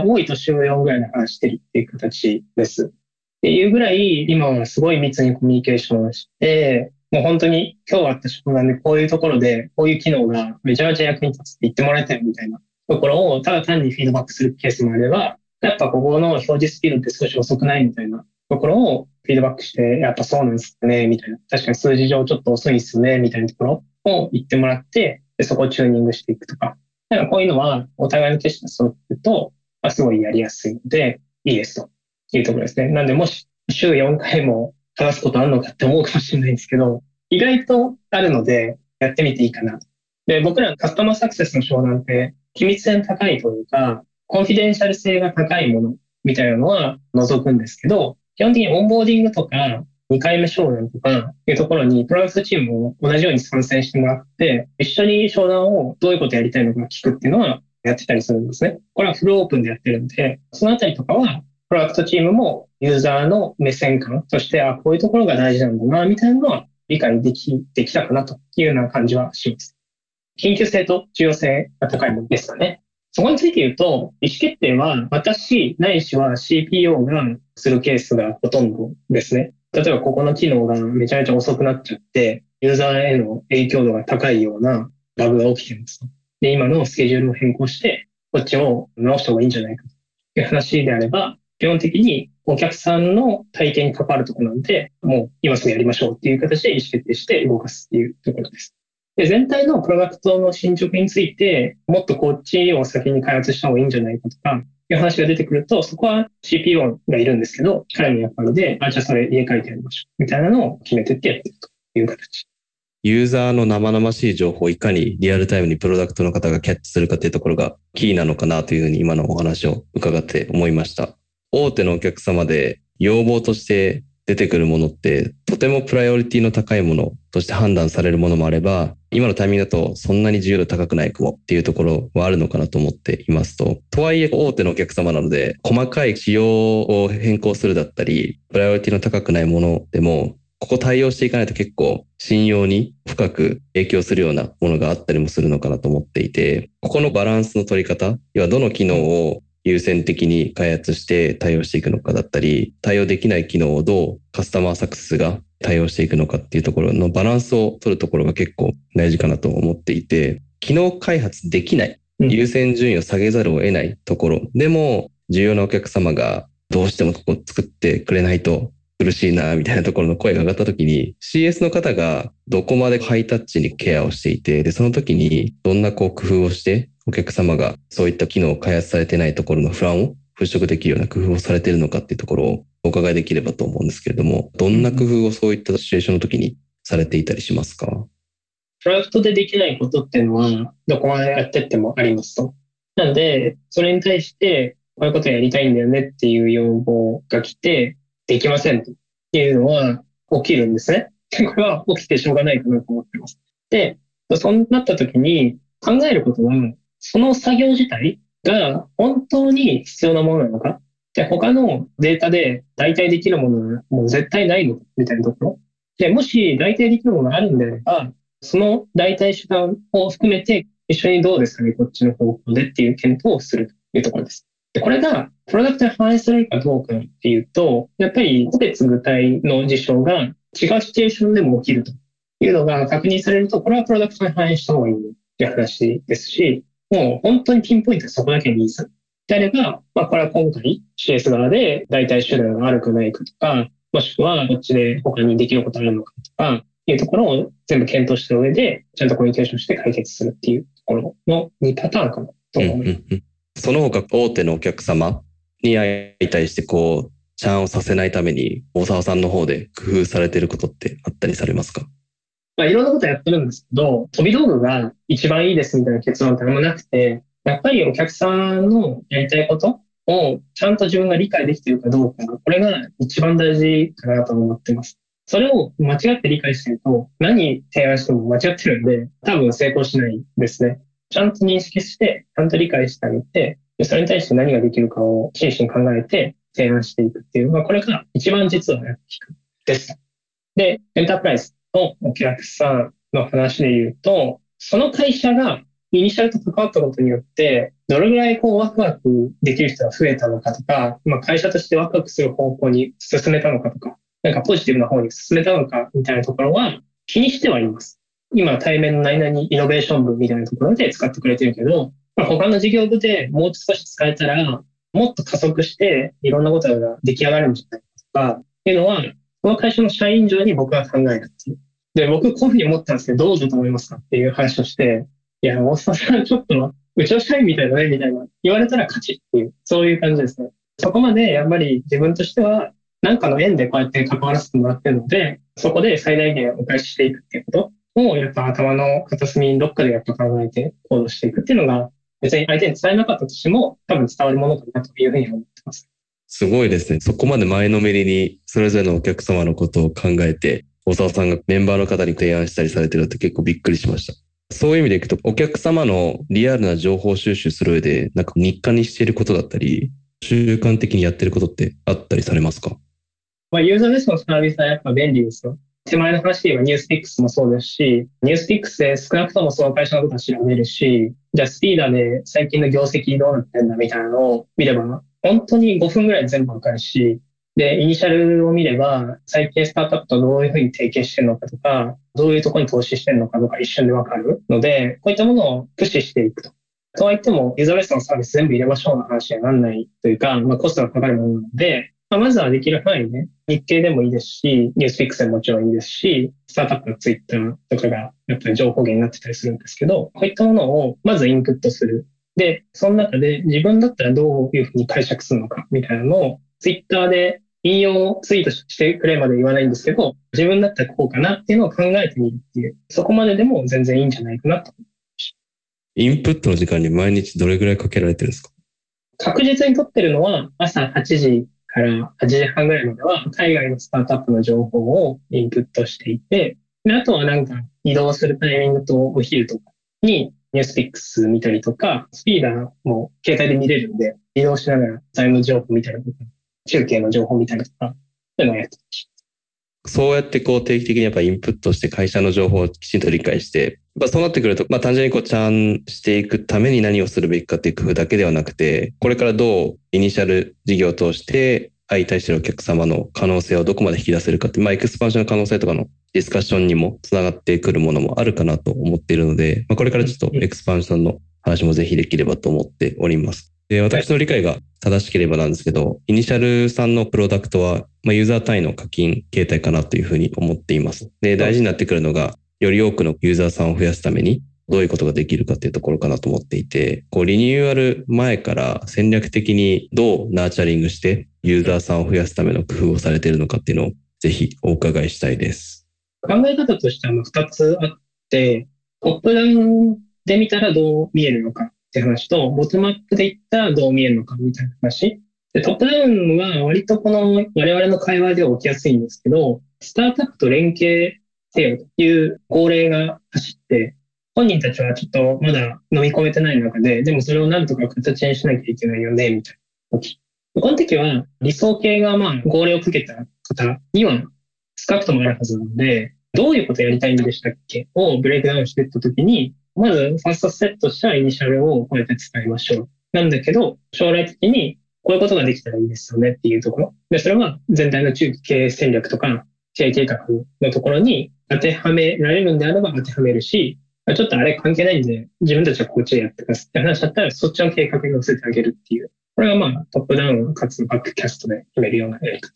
S2: 多いと週4ぐらいの話してるっていう形です。っていうぐらい、今はすごい密にコミュニケーションをして、もう本当に今日あった職場でこういうところで、こういう機能がめちゃめちゃ役に立つって言ってもらえたよみたいなところを、ただ単にフィードバックするケースもあれば、やっぱここの表示スピードって少し遅くないみたいなところをフィードバックして、やっぱそうなんですね、みたいな。確かに数字上ちょっと遅いっすね、みたいなところを言ってもらって、でそこをチューニングしていくとか。だからこういうのはお互いのテスト揃ってると、まあ、すごいやりやすいので、いいですとていうところですね。なんで、もし週4回も話すことあるのかって思うかもしれないんですけど、意外とあるので、やってみていいかな。で、僕らカスタマーサクセスの商談って、機密性の高いというか、コンフィデンシャル性が高いものみたいなのは除くんですけど、基本的にオンボーディングとか、2回目商談とかいうところに、プロダクトチームを同じように参戦してもらって、一緒に商談をどういうことやりたいのか聞くっていうのはやってたりするんですね。これはフルオープンでやってるんで、そのあたりとかは、プロダクトチームもユーザーの目線感、そして、あ、こういうところが大事なんだな、みたいなのは理解できてきたかなというような感じはします。緊急性と重要性が高いものですかね。そこについて言うと、意思決定は私ないしは CPO がするケースがほとんどですね。例えばここの機能がめちゃめちゃ遅くなっちゃって、ユーザーへの影響度が高いようなバグが起きてますで、今のスケジュールを変更して、こっちを直した方がいいんじゃないかという話であれば、基本的にお客さんの体験に関わるとこなんで、もう今すぐやりましょうっていう形で意思決定して動かすっていうところです。で、全体のプロダクトの進捗について、もっとこっちを先に開発した方がいいんじゃないかとか、いう話が出てくると、そこは CPO がいるんですけど、彼の役割で、あ、じゃあそれ家書いてやりましょう。みたいなのを決めてってやってるという形。
S1: ユーザーの生々しい情報をいかにリアルタイムにプロダクトの方がキャッチするかというところがキーなのかなというふうに今のお話を伺って思いました。大手のお客様で要望として出てくるものってとてもプライオリティの高いものとして判断されるものもあれば今のタイミングだとそんなに自由度高くない雲っていうところはあるのかなと思っていますと、とはいえ大手のお客様なので、細かい仕様を変更するだったり、プライオリティの高くないものでも、ここ対応していかないと結構信用に深く影響するようなものがあったりもするのかなと思っていて、ここのバランスの取り方、要はどの機能を優先的に開発して対応していくのかだったり、対応できない機能をどうカスタマーサクセスが対応していくのかっていうところのバランスを取るところが結構大事かなと思っていて、機能開発できない、優先順位を下げざるを得ないところ、でも重要なお客様がどうしてもここ作ってくれないと苦しいな、みたいなところの声が上がった時に CS の方がどこまでハイタッチにケアをしていて、で、その時にどんなこう工夫をしてお客様がそういった機能を開発されてないところの不安を払拭できるような工夫をされているのかっていうところをお伺いできればと思うんですけれども、どんな工夫をそういったシチュエーションの時にされていたりしますか？
S2: プロダクトでできないことっていうのは、どこまでやってってもありますと。なんで、それに対して、こういうことやりたいんだよねっていう要望が来て、できませんというのは起きるんですね。これは起きてしょうがないかなと思ってます。で、そうなった時に考えることは、その作業自体が本当に必要なものなのか？で、他のデータで代替できるものはもう絶対ないのみたいなところ？で、もし代替できるものがあるんであれば、その代替手段を含めて一緒にどうですかね、こっちの方向でっていう検討をするというところです。で、これがプロダクトに反映されるかどうかっていうと、やっぱり個別具体の事象が違うシチュエーションでも起きるというのが確認されると、これはプロダクトに反映した方がいいっていう話ですし、もう本当にピンポイントでそこだけニーズであれば、まあ、これは今回 CS 側で代替手段が悪くないかとか、もしくはこっちで他にできることあるのかとか、いうところを全部検討した上で、ちゃんとコミュニケーションして解決するっていうところの2パターンかなと思います。うんうんうん、
S1: その他、大手のお客様に相対して、こう、チャンをさせないために、大沢さんの方で工夫されてることってあったりされますか？
S2: まあ、いろんなことやってるんですけど、飛び道具が一番いいですみたいな結論ってあんまなくて、やっぱりお客さんのやりたいことをちゃんと自分が理解できてるかどうか、これが一番大事かなと思ってます。それを間違って理解してると、何提案しても間違ってるんで、多分成功しないですね。ちゃんと認識して、ちゃんと理解してあげて、それに対して何ができるかを真摯に考えて提案していくっていう、まあ、これが一番実はやっていくです。で、エンタープライズのお客さんの話で言うと、その会社がイニシャルと関わったことによって、どれぐらいこうワクワクできる人が増えたのかとか、まあ、会社としてワクワクする方向に進めたのかとか、なんかポジティブな方に進めたのかみたいなところは気にしてはいます。今対面の何々イノベーション部みたいなところで使ってくれてるけど、ま、他の事業部でもう少し使えたら、もっと加速していろんなことが出来上がるんじゃないかとか、っていうのは、この会社の社員上に僕は考えるっていう。で、僕こういうふうに思ったんですけど、どうだと思いますかっていう話をして、いや、大沢さんちょっと、うちの社員みたいだね、みたいな言われたら勝ちっていう、そういう感じですね。そこまでやっぱり自分としては、なんかの縁でこうやって関わらせてもらってるので、そこで最大限お返ししていくっていうことを、やっぱ頭の片隅にどっかでやっぱ考えて行動していくっていうのが、別に相手に伝えなかったとしても、多分伝わるものかなというふうに思ってます。
S1: すごいですね。そこまで前のめりに、それぞれのお客様のことを考えて、大沢さんがメンバーの方に提案したりされてるって結構びっくりしました。そういう意味でいくと、お客様のリアルな情報収集する上で、なんか日課にしていることだったり、習慣的にやってることってあったりされますか？
S2: まあ、ユーザーベースのサービスはやっぱ便利ですよ。手前の話で言えばニュースピックスもそうですし、ニュースピックスで少なくともその会社のことは調べるし、じゃあスピーダーで最近の業績どうなってんだみたいなのを見れば、本当に5分ぐらい全部わかるし、で、イニシャルを見れば、最近スタートアップとどういうふうに提携してるのかとか、どういうところに投資してるのかとか一瞬でわかるので、こういったものを駆使していくと。とはいっても、ユーザーベースのサービス全部入れましょうの話にならないというか、まあ、コストがかかるものなので、まあ、まずはできる範囲で、日経でもいいですし、ニュースピックスでももちろんいいですし、スタートアップのツイッターとかがやっぱり情報源になってたりするんですけど、こういったものをまずインプットする。で、その中で自分だったらどういうふうに解釈するのかみたいなのを、ツイッターで引用ツイートしてくれまで言わないんですけど、自分だったらこうかなっていうのを考えてみるっていう、そこまででも全然いいんじゃないかなと。
S1: インプットの時間に毎日どれぐらいかけられてるんですか？
S2: 確実に取ってるのは朝8時から8時半ぐらいまでは海外のスタートアップの情報をインプットしていて、であとはなんか移動するタイミングとお昼とかに NewsPicks 見たりとか、 SPEEDA も携帯で見れるんで、移動しながらタイム情報見たりとか中継の情報みたいなとか、そういうのをやって
S1: そうやってこう定期的にやっぱインプットして会社の情報をきちんと理解して、まあ、そうなってくると、まあ、単純にこう、ちゃんしていくために何をするべきかっていう工夫だけではなくて、これからどうイニシャル事業を通して相対してるお客様の可能性をどこまで引き出せるかって、まあ、エクスパンションの可能性とかのディスカッションにもつながってくるものもあるかなと思っているので、まあ、これからちょっとエクスパンションの話もぜひできればと思っております。で、私の理解が正しければなんですけど、イニシャルさんのプロダクトは、まあ、ユーザー単位の課金形態かなというふうに思っています。で、大事になってくるのが、より多くのユーザーさんを増やすために、どういうことができるかっていうところかなと思っていて、こう、リニューアル前から戦略的にどうナーチャリングしてユーザーさんを増やすための工夫をされているのかっていうのをぜひお伺いしたいです。
S2: 考え方としては2つあって、トップダウンで見たらどう見えるのかって話と、ボトムアップでいったらどう見えるのかみたいな話。でトップダウンは割とこの我々の会話では起きやすいんですけど、スタートアップと連携せよという号令が走って、本人たちはちょっとまだ飲み込めてない中で、でもそれをなんとか形にしなきゃいけないよね、みたいな時。この時は理想形がまあ号令をかけた方には少なくともあるはずなので、どういうことやりたいんでしたっけをブレイクダウンしていった時に、まず、ファーストセットしたイニシャルをこうやって使いましょう。なんだけど、将来的にこういうことができたらいいですよねっていうところ。で、それは全体の中期経営戦略とか、経営計画のところに当てはめられるんであれば当てはめるし、ちょっとあれ関係ないんで、自分たちはこっちでやってますって話だったら、そっちの計画に乗せてあげるっていう。これがまあ、トップダウンかつバックキャストで決めるようなやり方。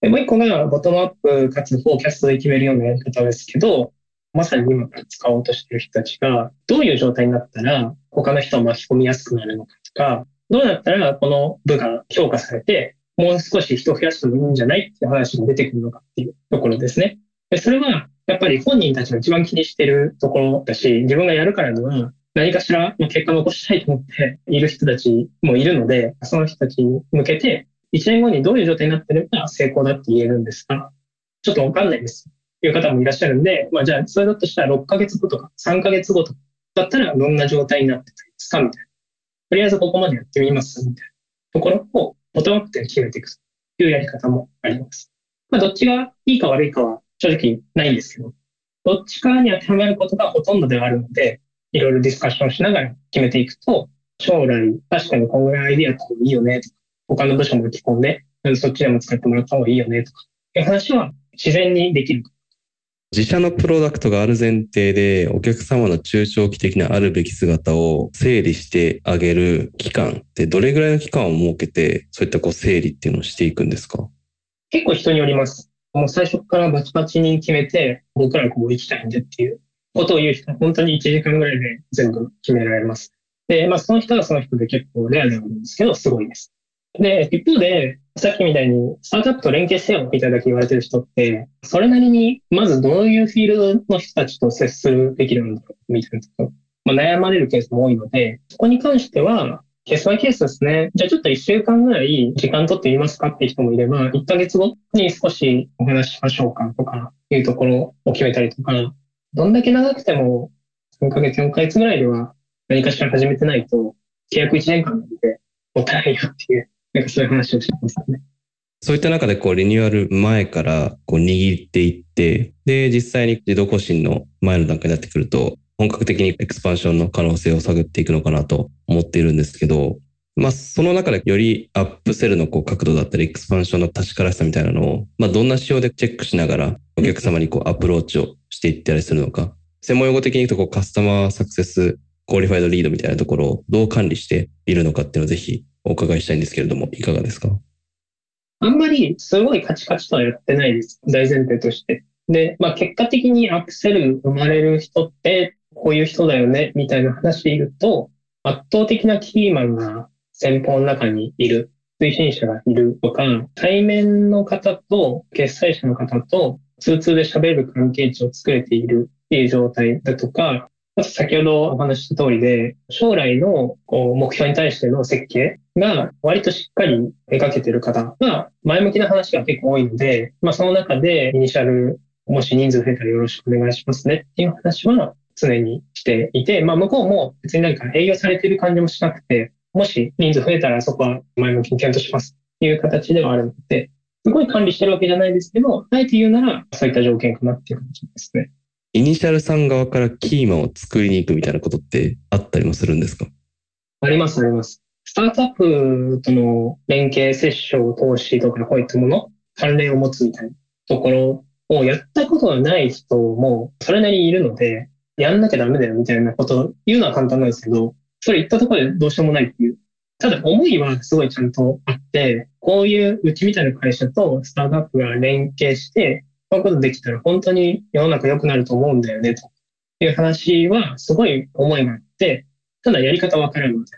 S2: でもう一個が、ボトムアップかつフォーキャストで決めるようなやり方ですけど、まさに今から使おうとしてる人たちが、どういう状態になったら他の人を巻き込みやすくなるのかとか、どうやったらこの部が評価されて、もう少し人を増やしてもいいんじゃないっていう話が出てくるのかっていうところですね。でそれは、やっぱり本人たちが一番気にしてるところだし、自分がやるからには、何かしら結果を残したいと思っている人たちもいるので、その人たちに向けて、1年後にどういう状態になってれば成功だって言えるんですが、ちょっとわかんないですという方もいらっしゃるんで、まあじゃあそれだとしたら6ヶ月後とか3ヶ月後とかだったらどんな状態になってたりですかみたいな。とりあえずここまでやってみますみたいなところをボトムアップで決めていくというやり方もあります。まあどっちがいいか悪いかは正直ないんですけど、どっちかに当てはまることがほとんどではあるので、いろいろディスカッションしながら決めていくと、将来確かにこんぐらいアイディアとかもいいよねとか、他の部署も打ち込んで、そっちでも使ってもらった方がいいよねとか、いう話は自然にできる。
S1: 自社のプロダクトがある前提で、お客様の中長期的なあるべき姿を整理してあげる期間ってどれぐらいの期間を設けて、そういったこう整理っていうのをしていくんですか？
S2: 結構人によります。もう最初からバチバチに決めて、僕らこう行きたいんでっていうことを言う人本当に1時間ぐらいで全部決められます。で、まあその人はその人で結構レアではあるんですけど、すごいです。で、一方で、さっきみたいにスタートアップと連携せよみたいだけ言われてる人って、それなりに、まずどういうフィールドの人たちと接するべきなんだろうみたいなとまあ、悩まれるケースも多いので、そこに関しては、ケースバイケースですね。じゃあちょっと1週間ぐらい時間取ってみますかって人もいれば、1ヶ月後に少しお話ししましょうかとかいうところを決めたりとか、どんだけ長くても3ヶ月、4ヶ月ぐらいでは何かしら始めてないと、契約1年間なので、もったいないよっていう、なんかそういう話をしてますね。
S1: そういった中でこうリニューアル前からこう握っていって、で、実際に自動更新の前の段階になってくると、本格的にエクスパンションの可能性を探っていくのかなと思っているんですけど、まあ、その中でよりアップセルのこう角度だったり、エクスパンションの確からしさみたいなのを、まあ、どんな指標でチェックしながら、お客様にこうアプローチをしていったりするのか、専門用語的に言うとこうカスタマーサクセスコーリファイドリードみたいなところをどう管理しているのかっていうのをぜひお伺いしたいんですけれども、いかがですか？
S2: あんまりすごいカチカチとはやってないです。大前提として。で、まあ結果的にアップセル生まれる人ってこういう人だよね、みたいな話で言うと、圧倒的なキーマンが先方の中にいる、推進者がいるとか、対面の方と決済者の方と通通で喋る関係値を作れているっていう状態だとか、先ほどお話した通りで、将来のこう目標に対しての設計が割としっかり描けてる方が前向きな話が結構多いので、まあその中でイニシャルもし人数増えたらよろしくお願いしますねっていう話は常にしていて、まあ向こうも別になんか営業されてる感じもしなくて、もし人数増えたらそこは前向きに検討しますっていう形ではあるので、すごい管理してるわけじゃないですけど、あえて言うならそういった条件かなっていう感じですね。
S1: イニシャルさん側からキーマンを作りに行くみたいなことってあったりもするんですか？
S2: ありますあります。スタートアップとの連携、セッション、投資とかこういったもの、関連を持つみたいなところをやったことがない人もそれなりにいるので、やんなきゃダメだよみたいなことを言うのは簡単なんですけど、それ言ったところでどうしようもないっていう。ただ思いはすごいちゃんとあって、こういううちみたいな会社とスタートアップが連携して、こういうことできたら本当に世の中良くなると思うんだよね、という話はすごい思いがあって、ただやり方わからんので、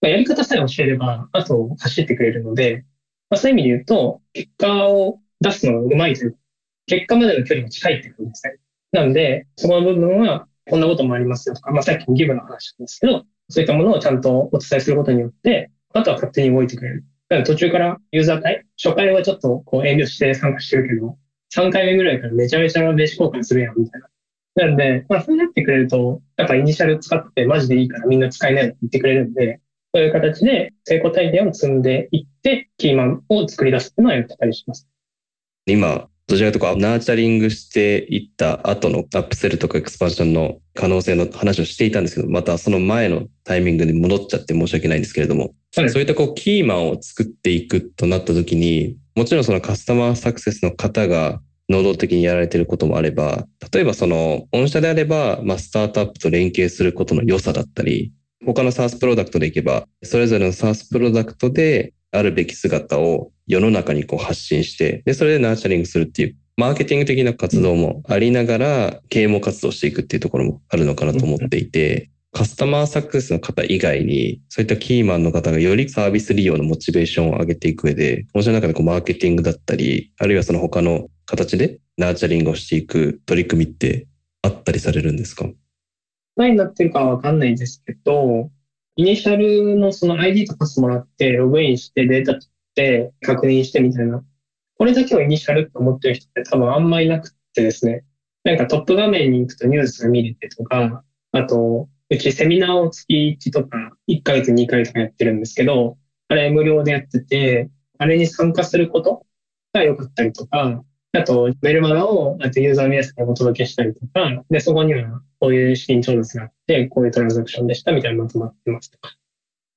S2: まあ、やり方さえ教えれば、あと走ってくれるので、まあ、そういう意味で言うと、結果を出すのがうまいというか、結果までの距離が近いってことですね。なんで、そこの部分は、こんなこともありますよとか、まあ、さっきのギブの話なんですけど、そういったものをちゃんとお伝えすることによって、あとは勝手に動いてくれる。だから途中からユーザー会、初回はちょっとこう遠慮して参加してるけど、3回目ぐらいからめちゃめちゃ名刺交換するやん、みたいな。なんで、まあそうなってくれると、やっぱイニシャル使ってマジでいいからみんな使いなよって言ってくれるんで、そういう形で成功体験を積んでいって、キーマンを作り出すっていうのはやってたりします。
S1: 今、どちらかというとナーチャリングしていった後のアップセルとかエクスパンションの可能性の話をしていたんですけど、またその前のタイミングに戻っちゃって申し訳ないんですけれども、そういったこうキーマンを作っていくとなった時に、もちろんそのカスタマーサクセスの方が能動的にやられていることもあれば、例えばその御社であれば、まあ、スタートアップと連携することの良さだったり、他の SaaS プロダクトでいけば、それぞれの SaaS プロダクトであるべき姿を世の中にこう発信して、で、それでナーチャリングするっていうマーケティング的な活動もありながら、啓蒙活動していくっていうところもあるのかなと思っていて、カスタマーサクセスの方以外に、そういったキーマンの方がよりサービス利用のモチベーションを上げていく上で、もちろん中でこうマーケティングだったり、あるいはその他の形でナーチャリングをしていく取り組みってあったりされるんですか？
S2: 何になってるかわかんないですけど、イニシャルのその ID とパスもらって、ログインしてデータ取って確認してみたいな。これだけをイニシャルって思ってる人って多分あんまいなくてですね。なんかトップ画面に行くとニュースが見れてとか、あと、うちセミナーを月1とか1ヶ月2回とかやってるんですけど、あれ無料でやってて、あれに参加することが良かったりとか、あと、メルマガをあとユーザーの皆さんにお届けしたりとか、で、そこにはこういう資金調達があって、こういうトランザクションでしたみたいなまとまってますとか。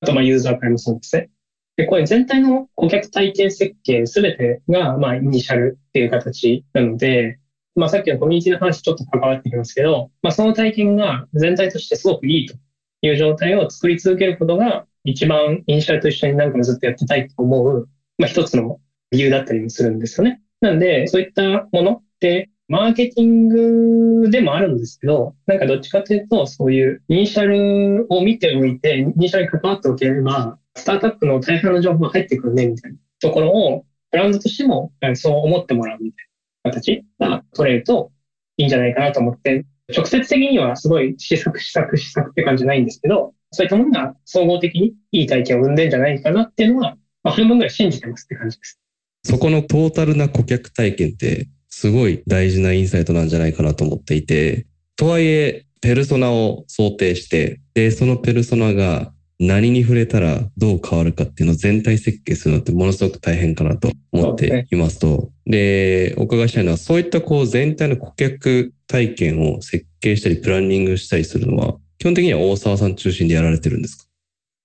S2: あと、まあ、ユーザー会もそうですね。で、これ全体の顧客体験設計すべてが、まあ、イニシャルっていう形なので、まあ、さっきのコミュニティの話ちょっと関わってきますけど、まあ、その体験が全体としてすごくいいという状態を作り続けることが、一番イニシャルと一緒に何かずっとやってたいと思う、まあ、一つの理由だったりもするんですよね。なんで、そういったものって、マーケティングでもあるんですけど、なんかどっちかというと、そういうイニシャルを見ておいて、イニシャルに関わっておければ、スタートアップの大半の情報が入ってくるね、みたいなところを、ブランドとしてもそう思ってもらうみたいな形が取れるといいんじゃないかなと思って、直接的にはすごい試作、試作、試作って感じないんですけど、そういったものが総合的にいい体験を生んでんじゃないかなっていうのは、まあ、半分ぐらい信じてますって感じです。
S1: そこのトータルな顧客体験ってすごい大事なインサイトなんじゃないかなと思っていて、とはいえ、ペルソナを想定して、で、そのペルソナが何に触れたらどう変わるかっていうのを全体設計するのってものすごく大変かなと思っていますと。で、お伺いしたいのは、そういったこう全体の顧客体験を設計したりプランニングしたりするのは、基本的には大沢さん中心でやられてるんですか、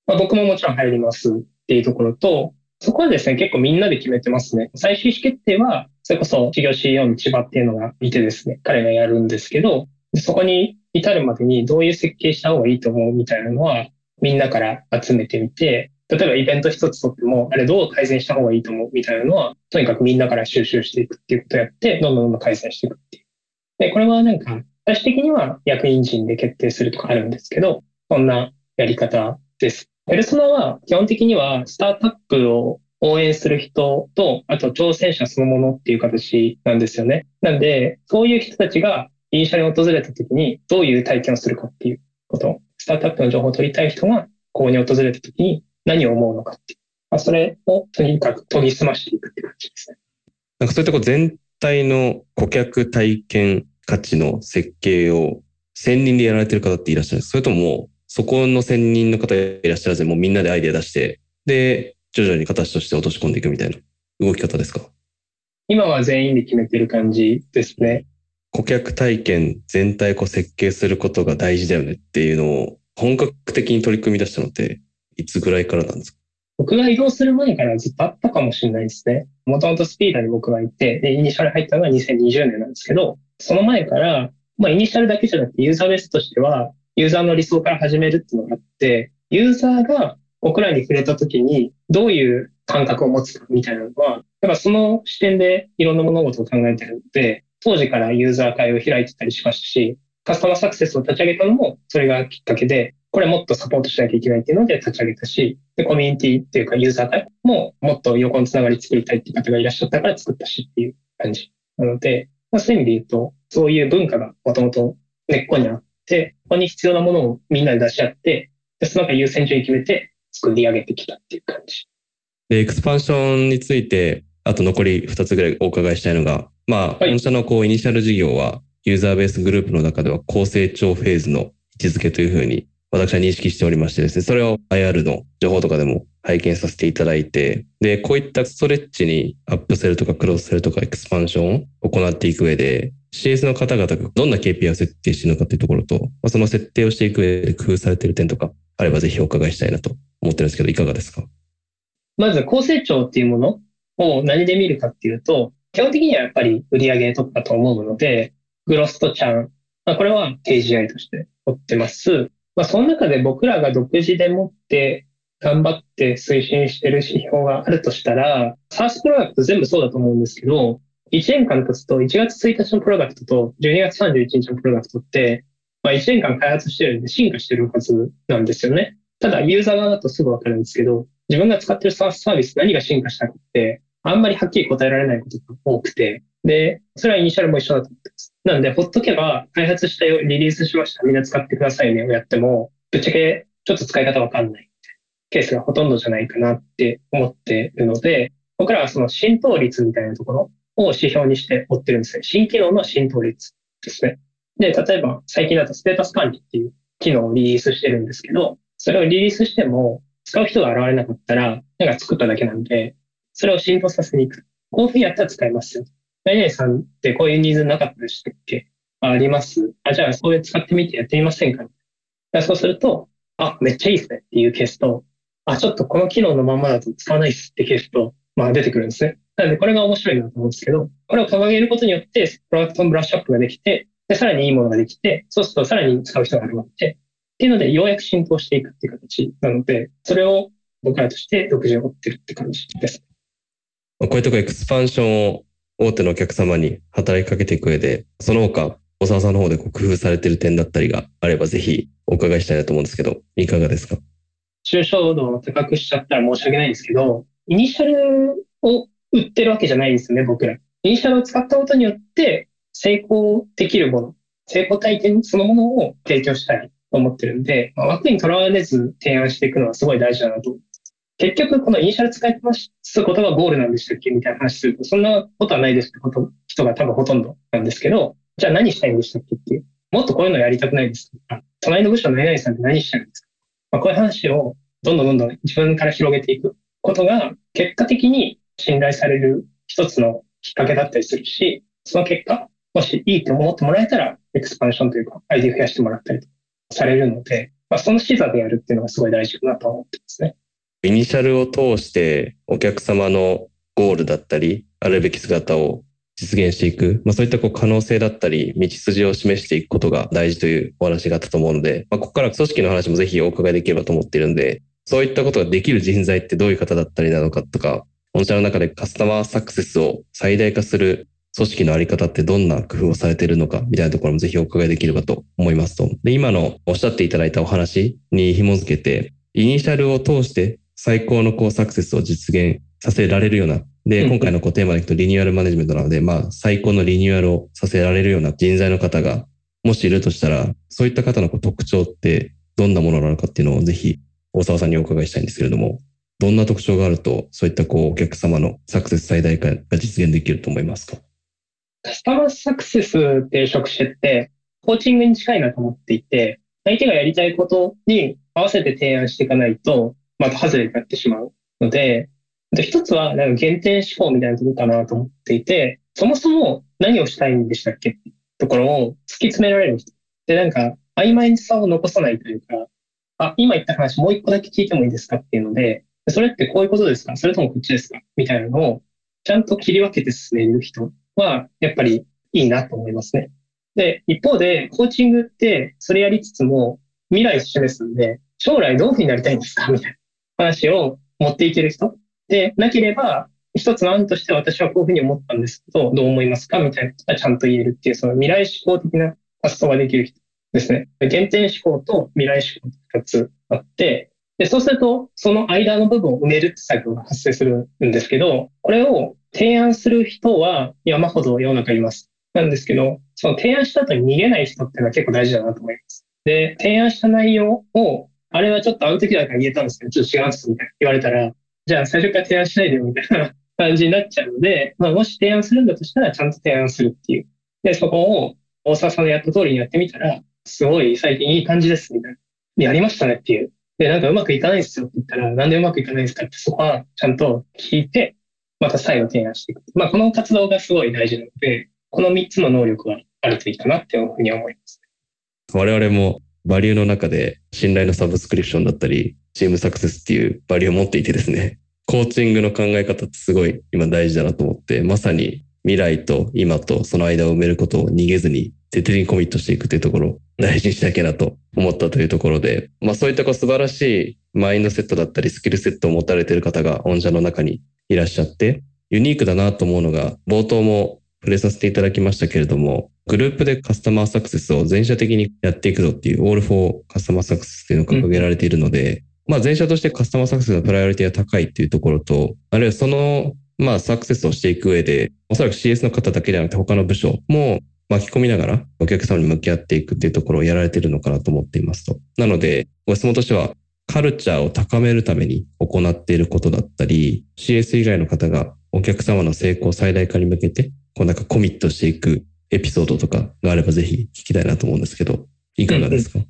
S2: まあ、僕ももちろん入りますっていうところと、そこはですね、結構みんなで決めてますね。最終意思決定は、それこそ事業 CEO の千葉っていうのがいてですね、彼がやるんですけど、そこに至るまでにどういう設計した方がいいと思うみたいなのは、みんなから集めてみて、例えばイベント一つとっても、あれどう改善した方がいいと思うみたいなのは、とにかくみんなから収集していくっていうことをやって、どんどんどんどん改善していくっていう。で、これはなんか、最終的には役員陣で決定するとかあるんですけど、そんなやり方です。ペルソナは基本的にはスタートアップを応援する人と、あと挑戦者そのものっていう形なんですよね。なんで、そういう人たちがイニシャルに訪れた時にどういう体験をするかっていうこと。スタートアップの情報を取りたい人がここに訪れた時に何を思うのかっていう。まあ、それをとにかく研ぎ澄ましていくって感じですね。
S1: なんかそういったこう全体の顧客体験価値の設計を専任でやられてる方っていらっしゃるんですそれともそこの専任の方いらっしゃらずに、もうみんなでアイデア出して、で、徐々に形として落とし込んでいくみたいな動き方ですか？
S2: 今は全員で決めてる感じですね。
S1: 顧客体験全体を設計することが大事だよねっていうのを本格的に取り組み出したのって、いつぐらいからなんですか？
S2: 僕が移動する前からずっとあったかもしれないですね。もともとスピーダーに僕がいて、で、イニシャル入ったのが2020年なんですけど、その前から、まあ、イニシャルだけじゃなくてユーザーベースとしては、ユーザーの理想から始めるっていうのがあって、ユーザーが僕らに触れた時にどういう感覚を持つかみたいなのは、だからその視点でいろんな物事を考えてるので、当時からユーザー会を開いてたりしましたし、カスタマーサクセスを立ち上げたのもそれがきっかけで、これもっとサポートしなきゃいけないっていうので立ち上げたし、で、コミュニティっていうかユーザー会ももっと横のつながり作りたいっていう方がいらっしゃったから作ったしっていう感じ。なので、まあ、そういう意味で言うと、そういう文化がもともと根っこにあっ、ここに必要なものをみんなで出し合って、でその中優先順位決めて作り上げてきたっていう感じ。
S1: で、エクスパンションについて、あと残り2つぐらいお伺いしたいのが、まあ、はい、御社のこう、イニシャル事業は、ユーザーベースグループの中では高成長フェーズの位置づけというふうに私は認識しておりましてですね、それを IR の情報とかでも拝見させていただいて、で、こういったストレッチにアップセルとかクロスセルとかエクスパンションを行っていく上で、CS の方々がどんな KPI を設定しているのかというところと、まあ、その設定をしていく上で工夫されている点とかあればぜひお伺いしたいなと思ってるんですけど、いかがですか？
S2: まず、高成長っていうものを何で見るかっていうと、基本的にはやっぱり売上とかと思うので、グロスとチャン、まあ、これは KGI として取ってます。まあ、その中で僕らが独自で持って頑張って推進してる指標があるとしたら、サースプロダクト全部そうだと思うんですけど、1年間経つと1月1日のプロダクトと12月31日のプロダクトって、まあ、1年間開発してるんで進化してるはずなんですよね。ただユーザー側だとすぐわかるんですけど、自分が使ってるサースサービス何が進化したかって、あんまりはっきり答えられないことが多くて、で、それはイニシャルも一緒だと思ってます。なんで、ほっとけば、開発したよ、リリースしました、みんな使ってくださいねをやっても、ぶっちゃけちょっと使い方わかんないケースがほとんどじゃないかなって思ってるので、僕らはその浸透率みたいなところを指標にして追ってるんですね。新機能の浸透率ですね。で、例えば最近だとステータス管理っていう機能をリリースしてるんですけど、それをリリースしても使う人が現れなかったら、なんか作っただけなんで、それを浸透させに行く。こういうふうにやったら使えますよ。何々さんってこういうニーズなかったでしたっけ？ああります？あ、じゃあそういう使ってみてやってみませんかそうすると、あ、めっちゃいいですねっていうケースと、あ、ちょっとこの機能のままだと使わないっすってケースと、まあ出てくるんですね。なのでこれが面白いなと思うんですけど、これを掲げることによって、プロダクトのブラッシュアップができて、で、さらにいいものができて、そうするとさらに使う人が現れて、っていうので、ようやく浸透していくっていう形なので、それを僕らとして独自を追ってるって感じです。
S1: こういうとこエクスパンションを大手のお客様に働きかけていく上で、その他、小沢さんの方で工夫されている点だったりがあれば、ぜひお伺いしたいなと思うんですけど、いかがですか？
S2: 抽象度を高くしちゃったら申し訳ないんですけど、イニシャルを売ってるわけじゃないですよね、僕ら。イニシャルを使ったことによって成功できるもの、成功体験そのものを提供したいと思ってるんで、まあ、枠にとらわれず提案していくのはすごい大事だなと。結局、このイニシャル使い回すことがゴールなんでしたっけみたいな話すると、そんなことはないですってこと人が多分ほとんどなんですけど、じゃあ何したいんでしたっけっていう。もっとこういうのやりたくないですか隣の部署の何々さんって何したいんですか、まあ、こういう話をどんどんどんどん自分から広げていくことが、結果的に信頼される一つのきっかけだったりするし、その結果、もしいいと思ってもらえたら、エクスパンションというか、アイディア増やしてもらったりされるので、まあ、その視座でやるっていうのがすごい大事かなと思ってますね。
S1: イニシャルを通してお客様のゴールだったり、あるべき姿を実現していく、まあ、そういったこう可能性だったり、道筋を示していくことが大事というお話があったと思うので、まあ、ここから組織の話もぜひお伺いできればと思っているんで、そういったことができる人材ってどういう方だったりなのかとか、御社の中でカスタマーサクセスを最大化する組織のあり方ってどんな工夫をされているのかみたいなところもぜひお伺いできればと思いますと。で、今のおっしゃっていただいたお話に紐づけて、イニシャルを通して最高のこうサクセスを実現させられるような。で、今回のこうテーマでいくとリニューアルマネジメントなので、まあ最高のリニューアルをさせられるような人材の方がもしいるとしたら、そういった方のこう特徴ってどんなものなのかっていうのをぜひ大沢さんにお伺いしたいんですけれども、どんな特徴があると、そういったこうお客様のサクセス最大化が実現できると思いますか？
S2: カスタマーサクセスっていう職種って、コーチングに近いなと思っていて、相手がやりたいことに合わせて提案していかないと、また外れになってしまうので、一つは、なんか限定思考みたいなところかなと思っていて、そもそも何をしたいんでしたっけ？ってところを突き詰められる人。で、なんか、曖昧さを残さないというか、あ、今言った話もう一個だけ聞いてもいいですかっていうので、それってこういうことですか？それともこっちですか？みたいなのを、ちゃんと切り分けて進める人は、やっぱりいいなと思いますね。で、一方で、コーチングって、それやりつつも、未来を示すんで、将来どういうふうになりたいんですか？みたいな。話を持っていける人？で、なければ、一つの案として私はこういうふうに思ったんですけど、どう思いますか？みたいなことはちゃんと言えるっていう、その未来思考的な発想ができる人ですね。原点思考と未来思考二つあって、で、そうすると、その間の部分を埋めるって作業が発生するんですけど、これを提案する人は山ほど世の中います。なんですけど、その提案した後に逃げない人っていうのは結構大事だなと思います。で、提案した内容を、あれはちょっとあの時だから言えたんですけど、ちょっと違うんですみたいな言われたら、じゃあ最初から提案しないでよみたいな感じになっちゃうので、まあ、もし提案するんだとしたらちゃんと提案するっていう。で、そこを大沢さんのやった通りにやってみたら、すごい最近いい感じですみたいな。やりましたねっていう。で、なんかうまくいかないですよって言ったら、なんでうまくいかないんですかってそこはちゃんと聞いて、また再度提案していく。まあ、この活動がすごい大事なので、この3つの能力はあるといいかなっていうふうに思います。
S1: 我々もバリューの中で信頼のサブスクリプションだったり、チームサクセスっていうバリューを持っていてですね、コーチングの考え方ってすごい今大事だなと思って、まさに未来と今とその間を埋めることを逃げずに徹底にコミットしていくというところを大事にしなきゃなと思ったというところで、まあそういったこう素晴らしいマインドセットだったりスキルセットを持たれている方が御社の中にいらっしゃって、ユニークだなと思うのが、冒頭も触れさせていただきましたけれども、グループでカスタマーサクセスを全社的にやっていくぞっていう、オールフォーカスタマーサクセスっていうのを掲げられているので、うん、まあ全社としてカスタマーサクセスのプライオリティが高いっていうところと、あるいはそのまあ、サクセスをしていく上で、おそらく CS の方だけではなくて他の部署も巻き込みながらお客様に向き合っていくっていうところをやられているのかなと思っていますと。なので、ご質問としては、カルチャーを高めるために行っていることだったり、CS 以外の方がお客様の成功最大化に向けて、こうなんかコミットしていくエピソードとかがあればぜひ聞きたいなと思うんですけど、いかがですか、うんうん、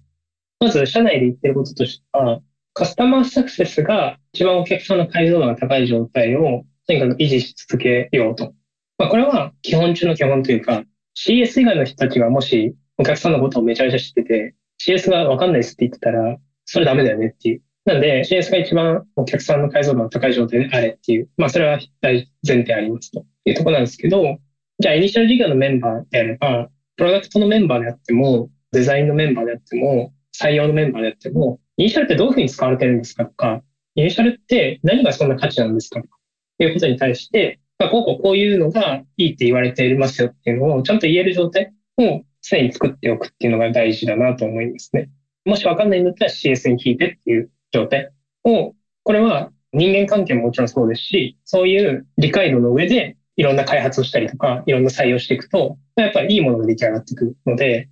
S2: まず、社内で言ってることとしては、カスタマーサクセスが一番お客さんの解像度が高い状態をとにかく維持し続けようと。まあ、これは基本中の基本というか、CS 以外の人たちがもしお客さんのことをめちゃめちゃ知ってて、CS がわかんないですって言ってたら、それダメだよねっていう。なんで CS が一番お客さんの解像度が高い状態であれっていう、まあそれは大前提ありますというところなんですけど、じゃあイニシャル事業のメンバーであれば、プロダクトのメンバーであっても、デザインのメンバーであっても、採用のメンバーであっても、イニシャルってどういうふうに使われてるんですかとか、イニシャルって何がそんな価値なんですかとか、いうことに対して、まあ、こうこうこういうのがいいって言われていますよっていうのをちゃんと言える状態を常に作っておくっていうのが大事だなと思いますね。もしわかんないんだったら CS に聞いてっていう状態を、これは人間関係ももちろんそうですし、そういう理解度の上でいろんな開発をしたりとか、いろんな採用していくと、やっぱりいいものが出来上がっていくので、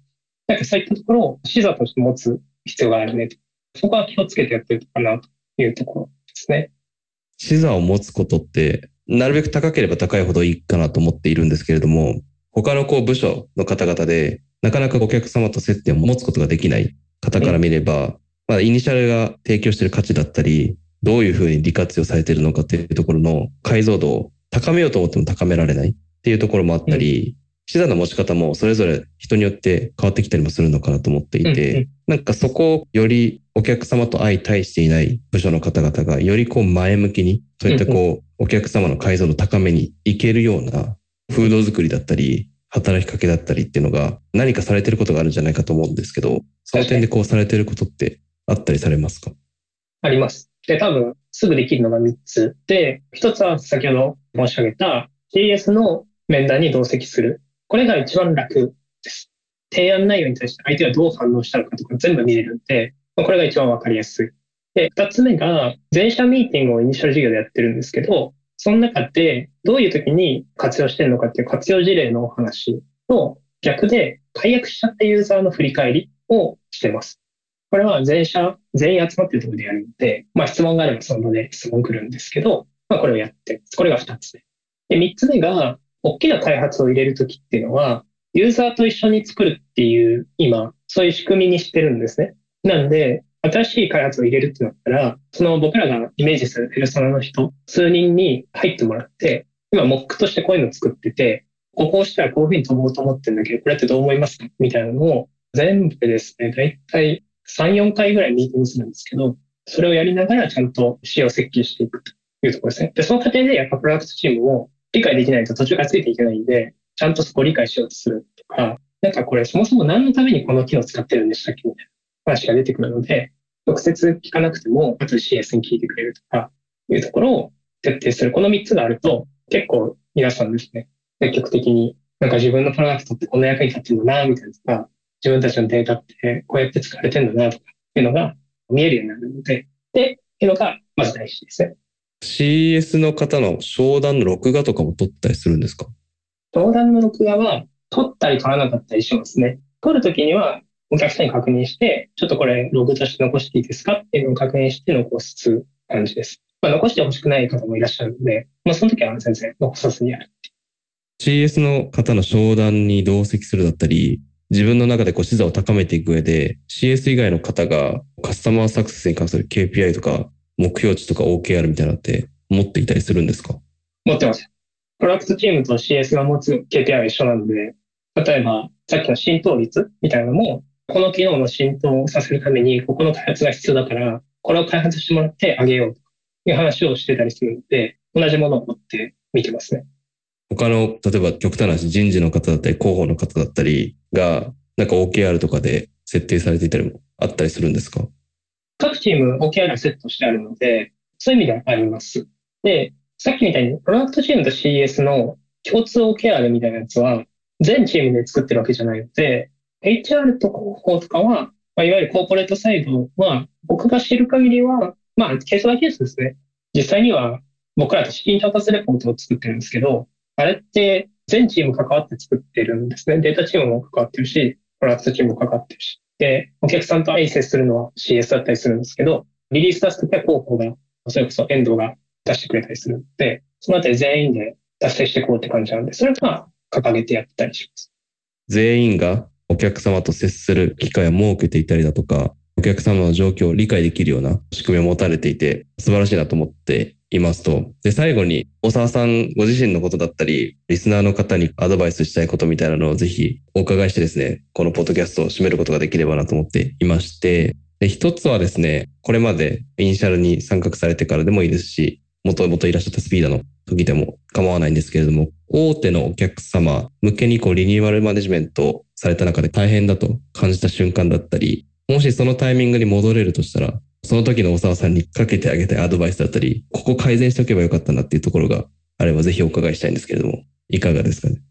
S2: なんかそういったところを視座として持つ必要があるねと。そこは気をつけてやってるかなというところですね。
S1: 視座を持つことって、なるべく高ければ高いほどいいかなと思っているんですけれども、他のこう部署の方々で、なかなかお客様と接点を持つことができない方から見れば、まあ、イニシャルが提供している価値だったり、どういうふうに利活用されているのかっていうところの解像度を高めようと思っても高められないっていうところもあったり、資産の持ち方もそれぞれ人によって変わってきたりもするのかなと思っていて、なんかそこをよりお客様と相対していない部署の方々がよりこう前向きに、そういったこうお客様の解像度高めにいけるような風土作りだったり、働きかけだったりっていうのが何かされてることがあるんじゃないかと思うんですけど、その点でこうされてることってあったりされますか？
S2: あります。で、多分すぐできるのが3つ。で、1つは先ほど申し上げた CS の面談に同席する。これが一番楽です。提案内容に対して相手がどう反応したのかとか全部見れるんで、これが一番わかりやすい。で、二つ目が、全社ミーティングをイニシャル事業でやってるんですけど、その中でどういう時に活用してるのかっていう活用事例のお話と、逆で解約しちゃったユーザーの振り返りをしてます。これは全社、全員集まってるところでやるので、まあ質問があればその場で質問来るんですけど、まあこれをやって。これが二つ目。で、三つ目が、大きな開発を入れるときっていうのは、ユーザーと一緒に作るっていう、今、そういう仕組みにしてるんですね。なんで、新しい開発を入れるってなったら、その僕らがイメージするペルソナの人、数人に入ってもらって、今、モックとしてこういうのを作ってて、ここをしたらこういうふうに飛ぼうと思ってるんだけど、これってどう思いますか？みたいなのを全部でですね、だいたい3、4回ぐらいミーティングするんですけど、それをやりながらちゃんと仕様設計していくというところですね。で、その過程でやっぱプロダクトチームを理解できないと途中からついていけないんで、ちゃんとそこを理解しようとするとか、なんかこれそもそも何のためにこの機能使ってるんでしたっけみたいな話が出てくるので、直接聞かなくても、後で CS に聞いてくれるとか、いうところを徹底する。この3つがあると、結構皆さんですね、積極的に、なんか自分のプロダクトってこんな役に立ってるんだな、みたいなとか、自分たちのデータってこうやって使われてるんだな、とかって、いうのが見えるようになるので、で、っていうのがまず大事ですね。
S1: CS の方の商談の録画とかも撮ったりするんですか？
S2: 商談の録画は撮ったり撮らなかったりしますね。撮るときにはお客さんに確認して、ちょっとこれログとして残していいですかっていうのを確認して残す感じです。まあ、残してほしくない方もいらっしゃるので、まあ、その時は全然残さずにやる。
S1: CS の方の商談に同席するだったり、自分の中でこう視座を高めていく上で、CS 以外の方がカスタマーサクセスに関する KPI とか目標値とか OKR みたいなのって持っていたりするんですか？
S2: 持ってます。プロダクトチームと CS が持つ KPI は一緒なので、例えばさっきの浸透率みたいなのも、この機能の浸透をさせるために、ここの開発が必要だから、これを開発してもらってあげようという話をしてたりするので、同じものを持って見てますね。
S1: 他の、例えば極端な話、人事の方だったり、広報の方だったりが、なんか OKR とかで設定されていたりもあったりするんですか？
S2: 各チーム OKR セットしてあるので、そういう意味ではあります。で、さっきみたいに、プロダクトチームと CS の共通 OKR みたいなやつは、全チームで作ってるわけじゃないので、HR と広報とかは、まあ、いわゆるコーポレートサイドは、僕が知る限りは、まあ、ケースバイケースですね。実際には僕らと資金調達レポートを作ってるんですけど、あれって全チーム関わって作ってるんですね。データチームも関わってるし、プロダクトチームも関わってるし。で、お客さんと相接するのは CS だったりするんですけど、リリース出すときは広報が、それこそエンドが出してくれたりするので、そのあたり全員で達成していこうって感じなんで、それが掲げてやったりします。
S1: 全員がお客様と接する機会を設けていたりだとか、お客様の状況を理解できるような仕組みを持たれていて、素晴らしいなと思っていますと。で、最後に、大沢さんご自身のことだったり、リスナーの方にアドバイスしたいことみたいなのをぜひお伺いしてですね、このポッドキャストを締めることができればなと思っていまして、で一つはですね、これまでイニシャルに参画されてからでもいいですし、もともといらっしゃったスピードの時でも構わないんですけれども、大手のお客様向けにこうリニューアルマネジメントされた中で大変だと感じた瞬間だったり、もしそのタイミングに戻れるとしたら、その時の大沢さんにかけてあげたいアドバイスだったり、ここ改善しておけばよかったなっていうところがあればぜひお伺いしたいんですけれども、いかがですかね？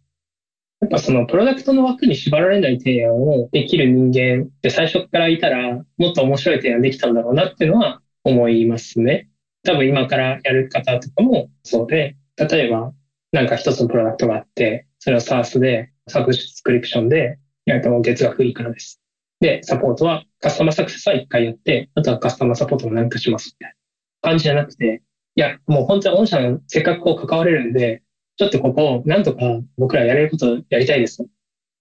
S2: やっぱそのプロダクトの枠に縛られない提案をできる人間って最初からいたらもっと面白い提案できたんだろうなっていうのは思いますね。多分今からやる方とかもそうで、例えばなんか一つのプロダクトがあって、それを SARS でサブスクリプションでやると月額いくらです。で、サポートはカスタマーサクセスは一回やって、あとはカスタマーサポートも何かしますみたいな感じじゃなくて、いや、もう本当に御社のせっかくこう関われるんで、ちょっとここを、なんとか僕らやれることをやりたいですと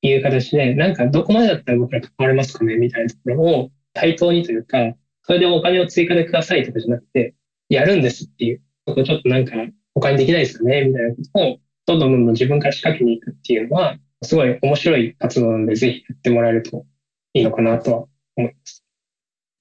S2: いう形で、なんかどこまでだったら僕ら関われますかねみたいなところを対等にというか、それでお金を追加でくださいとかじゃなくて、やるんですっていう、そこちょっとなんか他にできないですかねみたいなことを、どんどんどんどん自分から仕掛けに行くっていうのは、すごい面白い活動なので、ぜひやってもらえるといいのかなとは思います。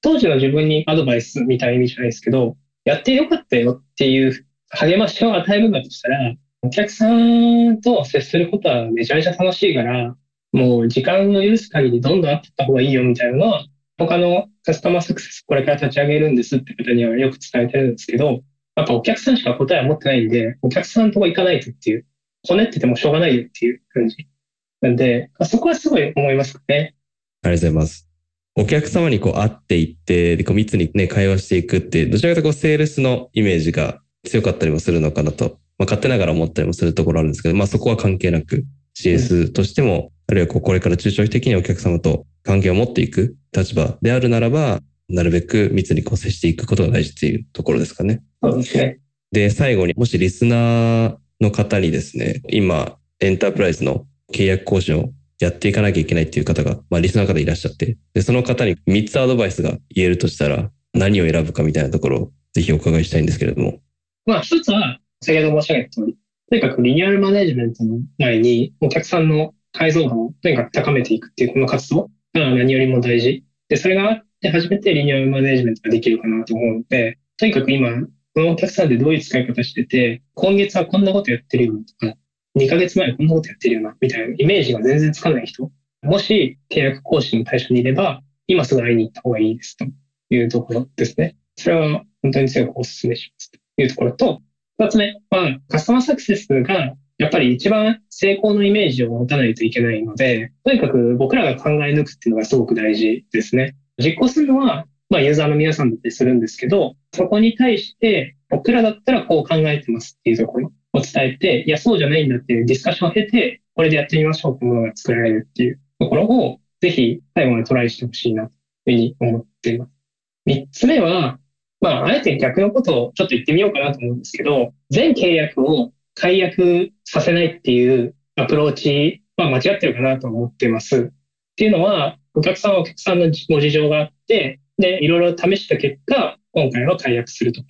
S2: 当時の自分にアドバイスみたいな意味じゃないですけど、やってよかったよっていう励ましを与えるんだとしたら、お客さんと接することはめちゃめちゃ楽しいから、もう時間の許す限りどんどん会ってった方がいいよみたいなのは、他のカスタマーサクセスこれから立ち上げるんですって方にはよく伝えてるんですけど、やっぱお客さんしか答えは持ってないんで、お客さんのとこ行かないとっていう、こねっててもしょうがないよっていう感じ。なんで、そこはすごい思いますね。
S1: ありがとうございます。お客様にこう会っていって、でこう密にね、会話していくって、どちらかというとこうセールスのイメージが強かったりもするのかなとまあ、勝手ながら思ったりもするところあるんですけど、まあ、そこは関係なく CS としても、あるいはこれから中長期的にお客様と関係を持っていく立場であるならば、なるべく密にこう接していくことが大事っていうところですかね。
S2: そうですね。
S1: で、最後に、もしリスナーの方にですね、今、エンタープライズの契約更新をやっていかなきゃいけないっていう方が、まあ、リスナーの方いらっしゃって、で、その方に3つアドバイスが言えるとしたら、何を選ぶかみたいなところをぜひお伺いしたいんですけれども。
S2: まあ、一つは、先ほど申し上げた通り、とにかくリニューアルマネジメントの前にお客さんの解像度をとにかく高めていくっていうこの活動が何よりも大事。で、それがあって初めてリニューアルマネジメントができるかなと思うので、とにかく今、このお客さんでどういう使い方してて、今月はこんなことやってるよとか、2ヶ月前こんなことやってるよな、みたいなイメージが全然つかない人。もし契約更新の対象にいれば、今すぐ会いに行った方がいいですというところですね。それは本当に強くお勧めしますというところと、二つ目は、カスタマーサクセスがやっぱり一番成功のイメージを持たないといけないので、とにかく僕らが考え抜くっていうのがすごく大事ですね。実行するのは、まあユーザーの皆さんだったりするんですけど、そこに対して僕らだったらこう考えてますっていうところを伝えて、いや、そうじゃないんだっていうディスカッションを経て、これでやってみましょうってものが作られるっていうところを、ぜひ最後までトライしてほしいなというふうに思っています。三つ目は、まあ、あえて逆のことをちょっと言ってみようかなと思うんですけど、全契約を解約させないっていうアプローチは間違ってるかなと思っています。っていうのは、お客さんはお客さんのご事情があって、で、いろいろ試した結果、今回は解約するとか、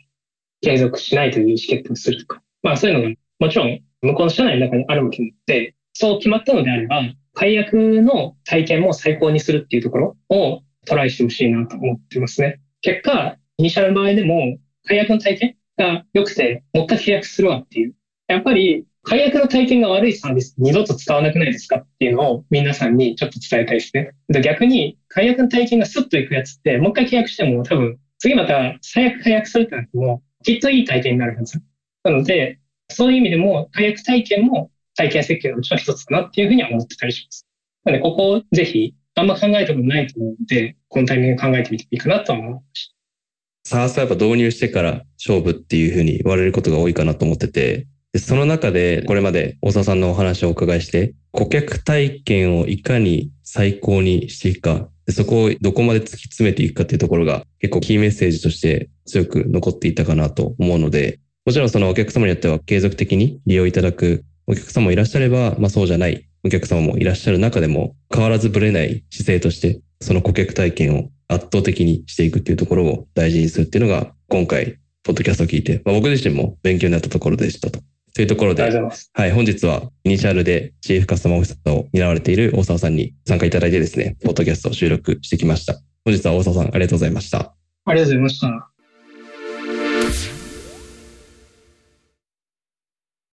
S2: 継続しないという意思決定をするとか、まあそういうのがもちろん向こうの社内の中にあるわけなので、そう決まったのであれば、解約の体験も最高にするっていうところをトライしてほしいなと思ってますね。結果、イニシャルの場合でも、解約の体験が良くて、もう一回契約するわっていう。やっぱり、解約の体験が悪いサービス二度と使わなくないですかっていうのを皆さんにちょっと伝えたいですね。逆に、解約の体験がスッといくやつって、もう一回契約しても多分、次また最悪解約するってなっても、きっといい体験になるはず。なので、そういう意味でも、解約体験も体験設計のうちの一つかなっていうふうには思ってたりします。なので、ここをぜひ、あんま考えたことないと思うので、このタイミング考えてみてもいいかなと思いました。
S1: サースはやっぱ導入してから勝負っていうふうに言われることが多いかなと思ってて、でその中でこれまで大沢さんのお話をお伺いして、顧客体験をいかに最高にしていくか、でそこをどこまで突き詰めていくかっていうところが結構キーメッセージとして強く残っていたかなと思うので、もちろんそのお客様によっては継続的に利用いただくお客様もいらっしゃれば、まあそうじゃないお客様もいらっしゃる中でも変わらずぶれない姿勢としてその顧客体験を圧倒的にしていくっていうところを大事にするっていうのが今回ポッドキャストを聞いて、まあ、僕自身も勉強になったところでしたと。というところで、はい、本日はイニシャルでチーフカスタマーオフィサーを担われている大沢さんに参加いただいてですね、ポッドキャストを収録してきました。本日は大沢さんありがとうございました。
S2: ありがとうございました。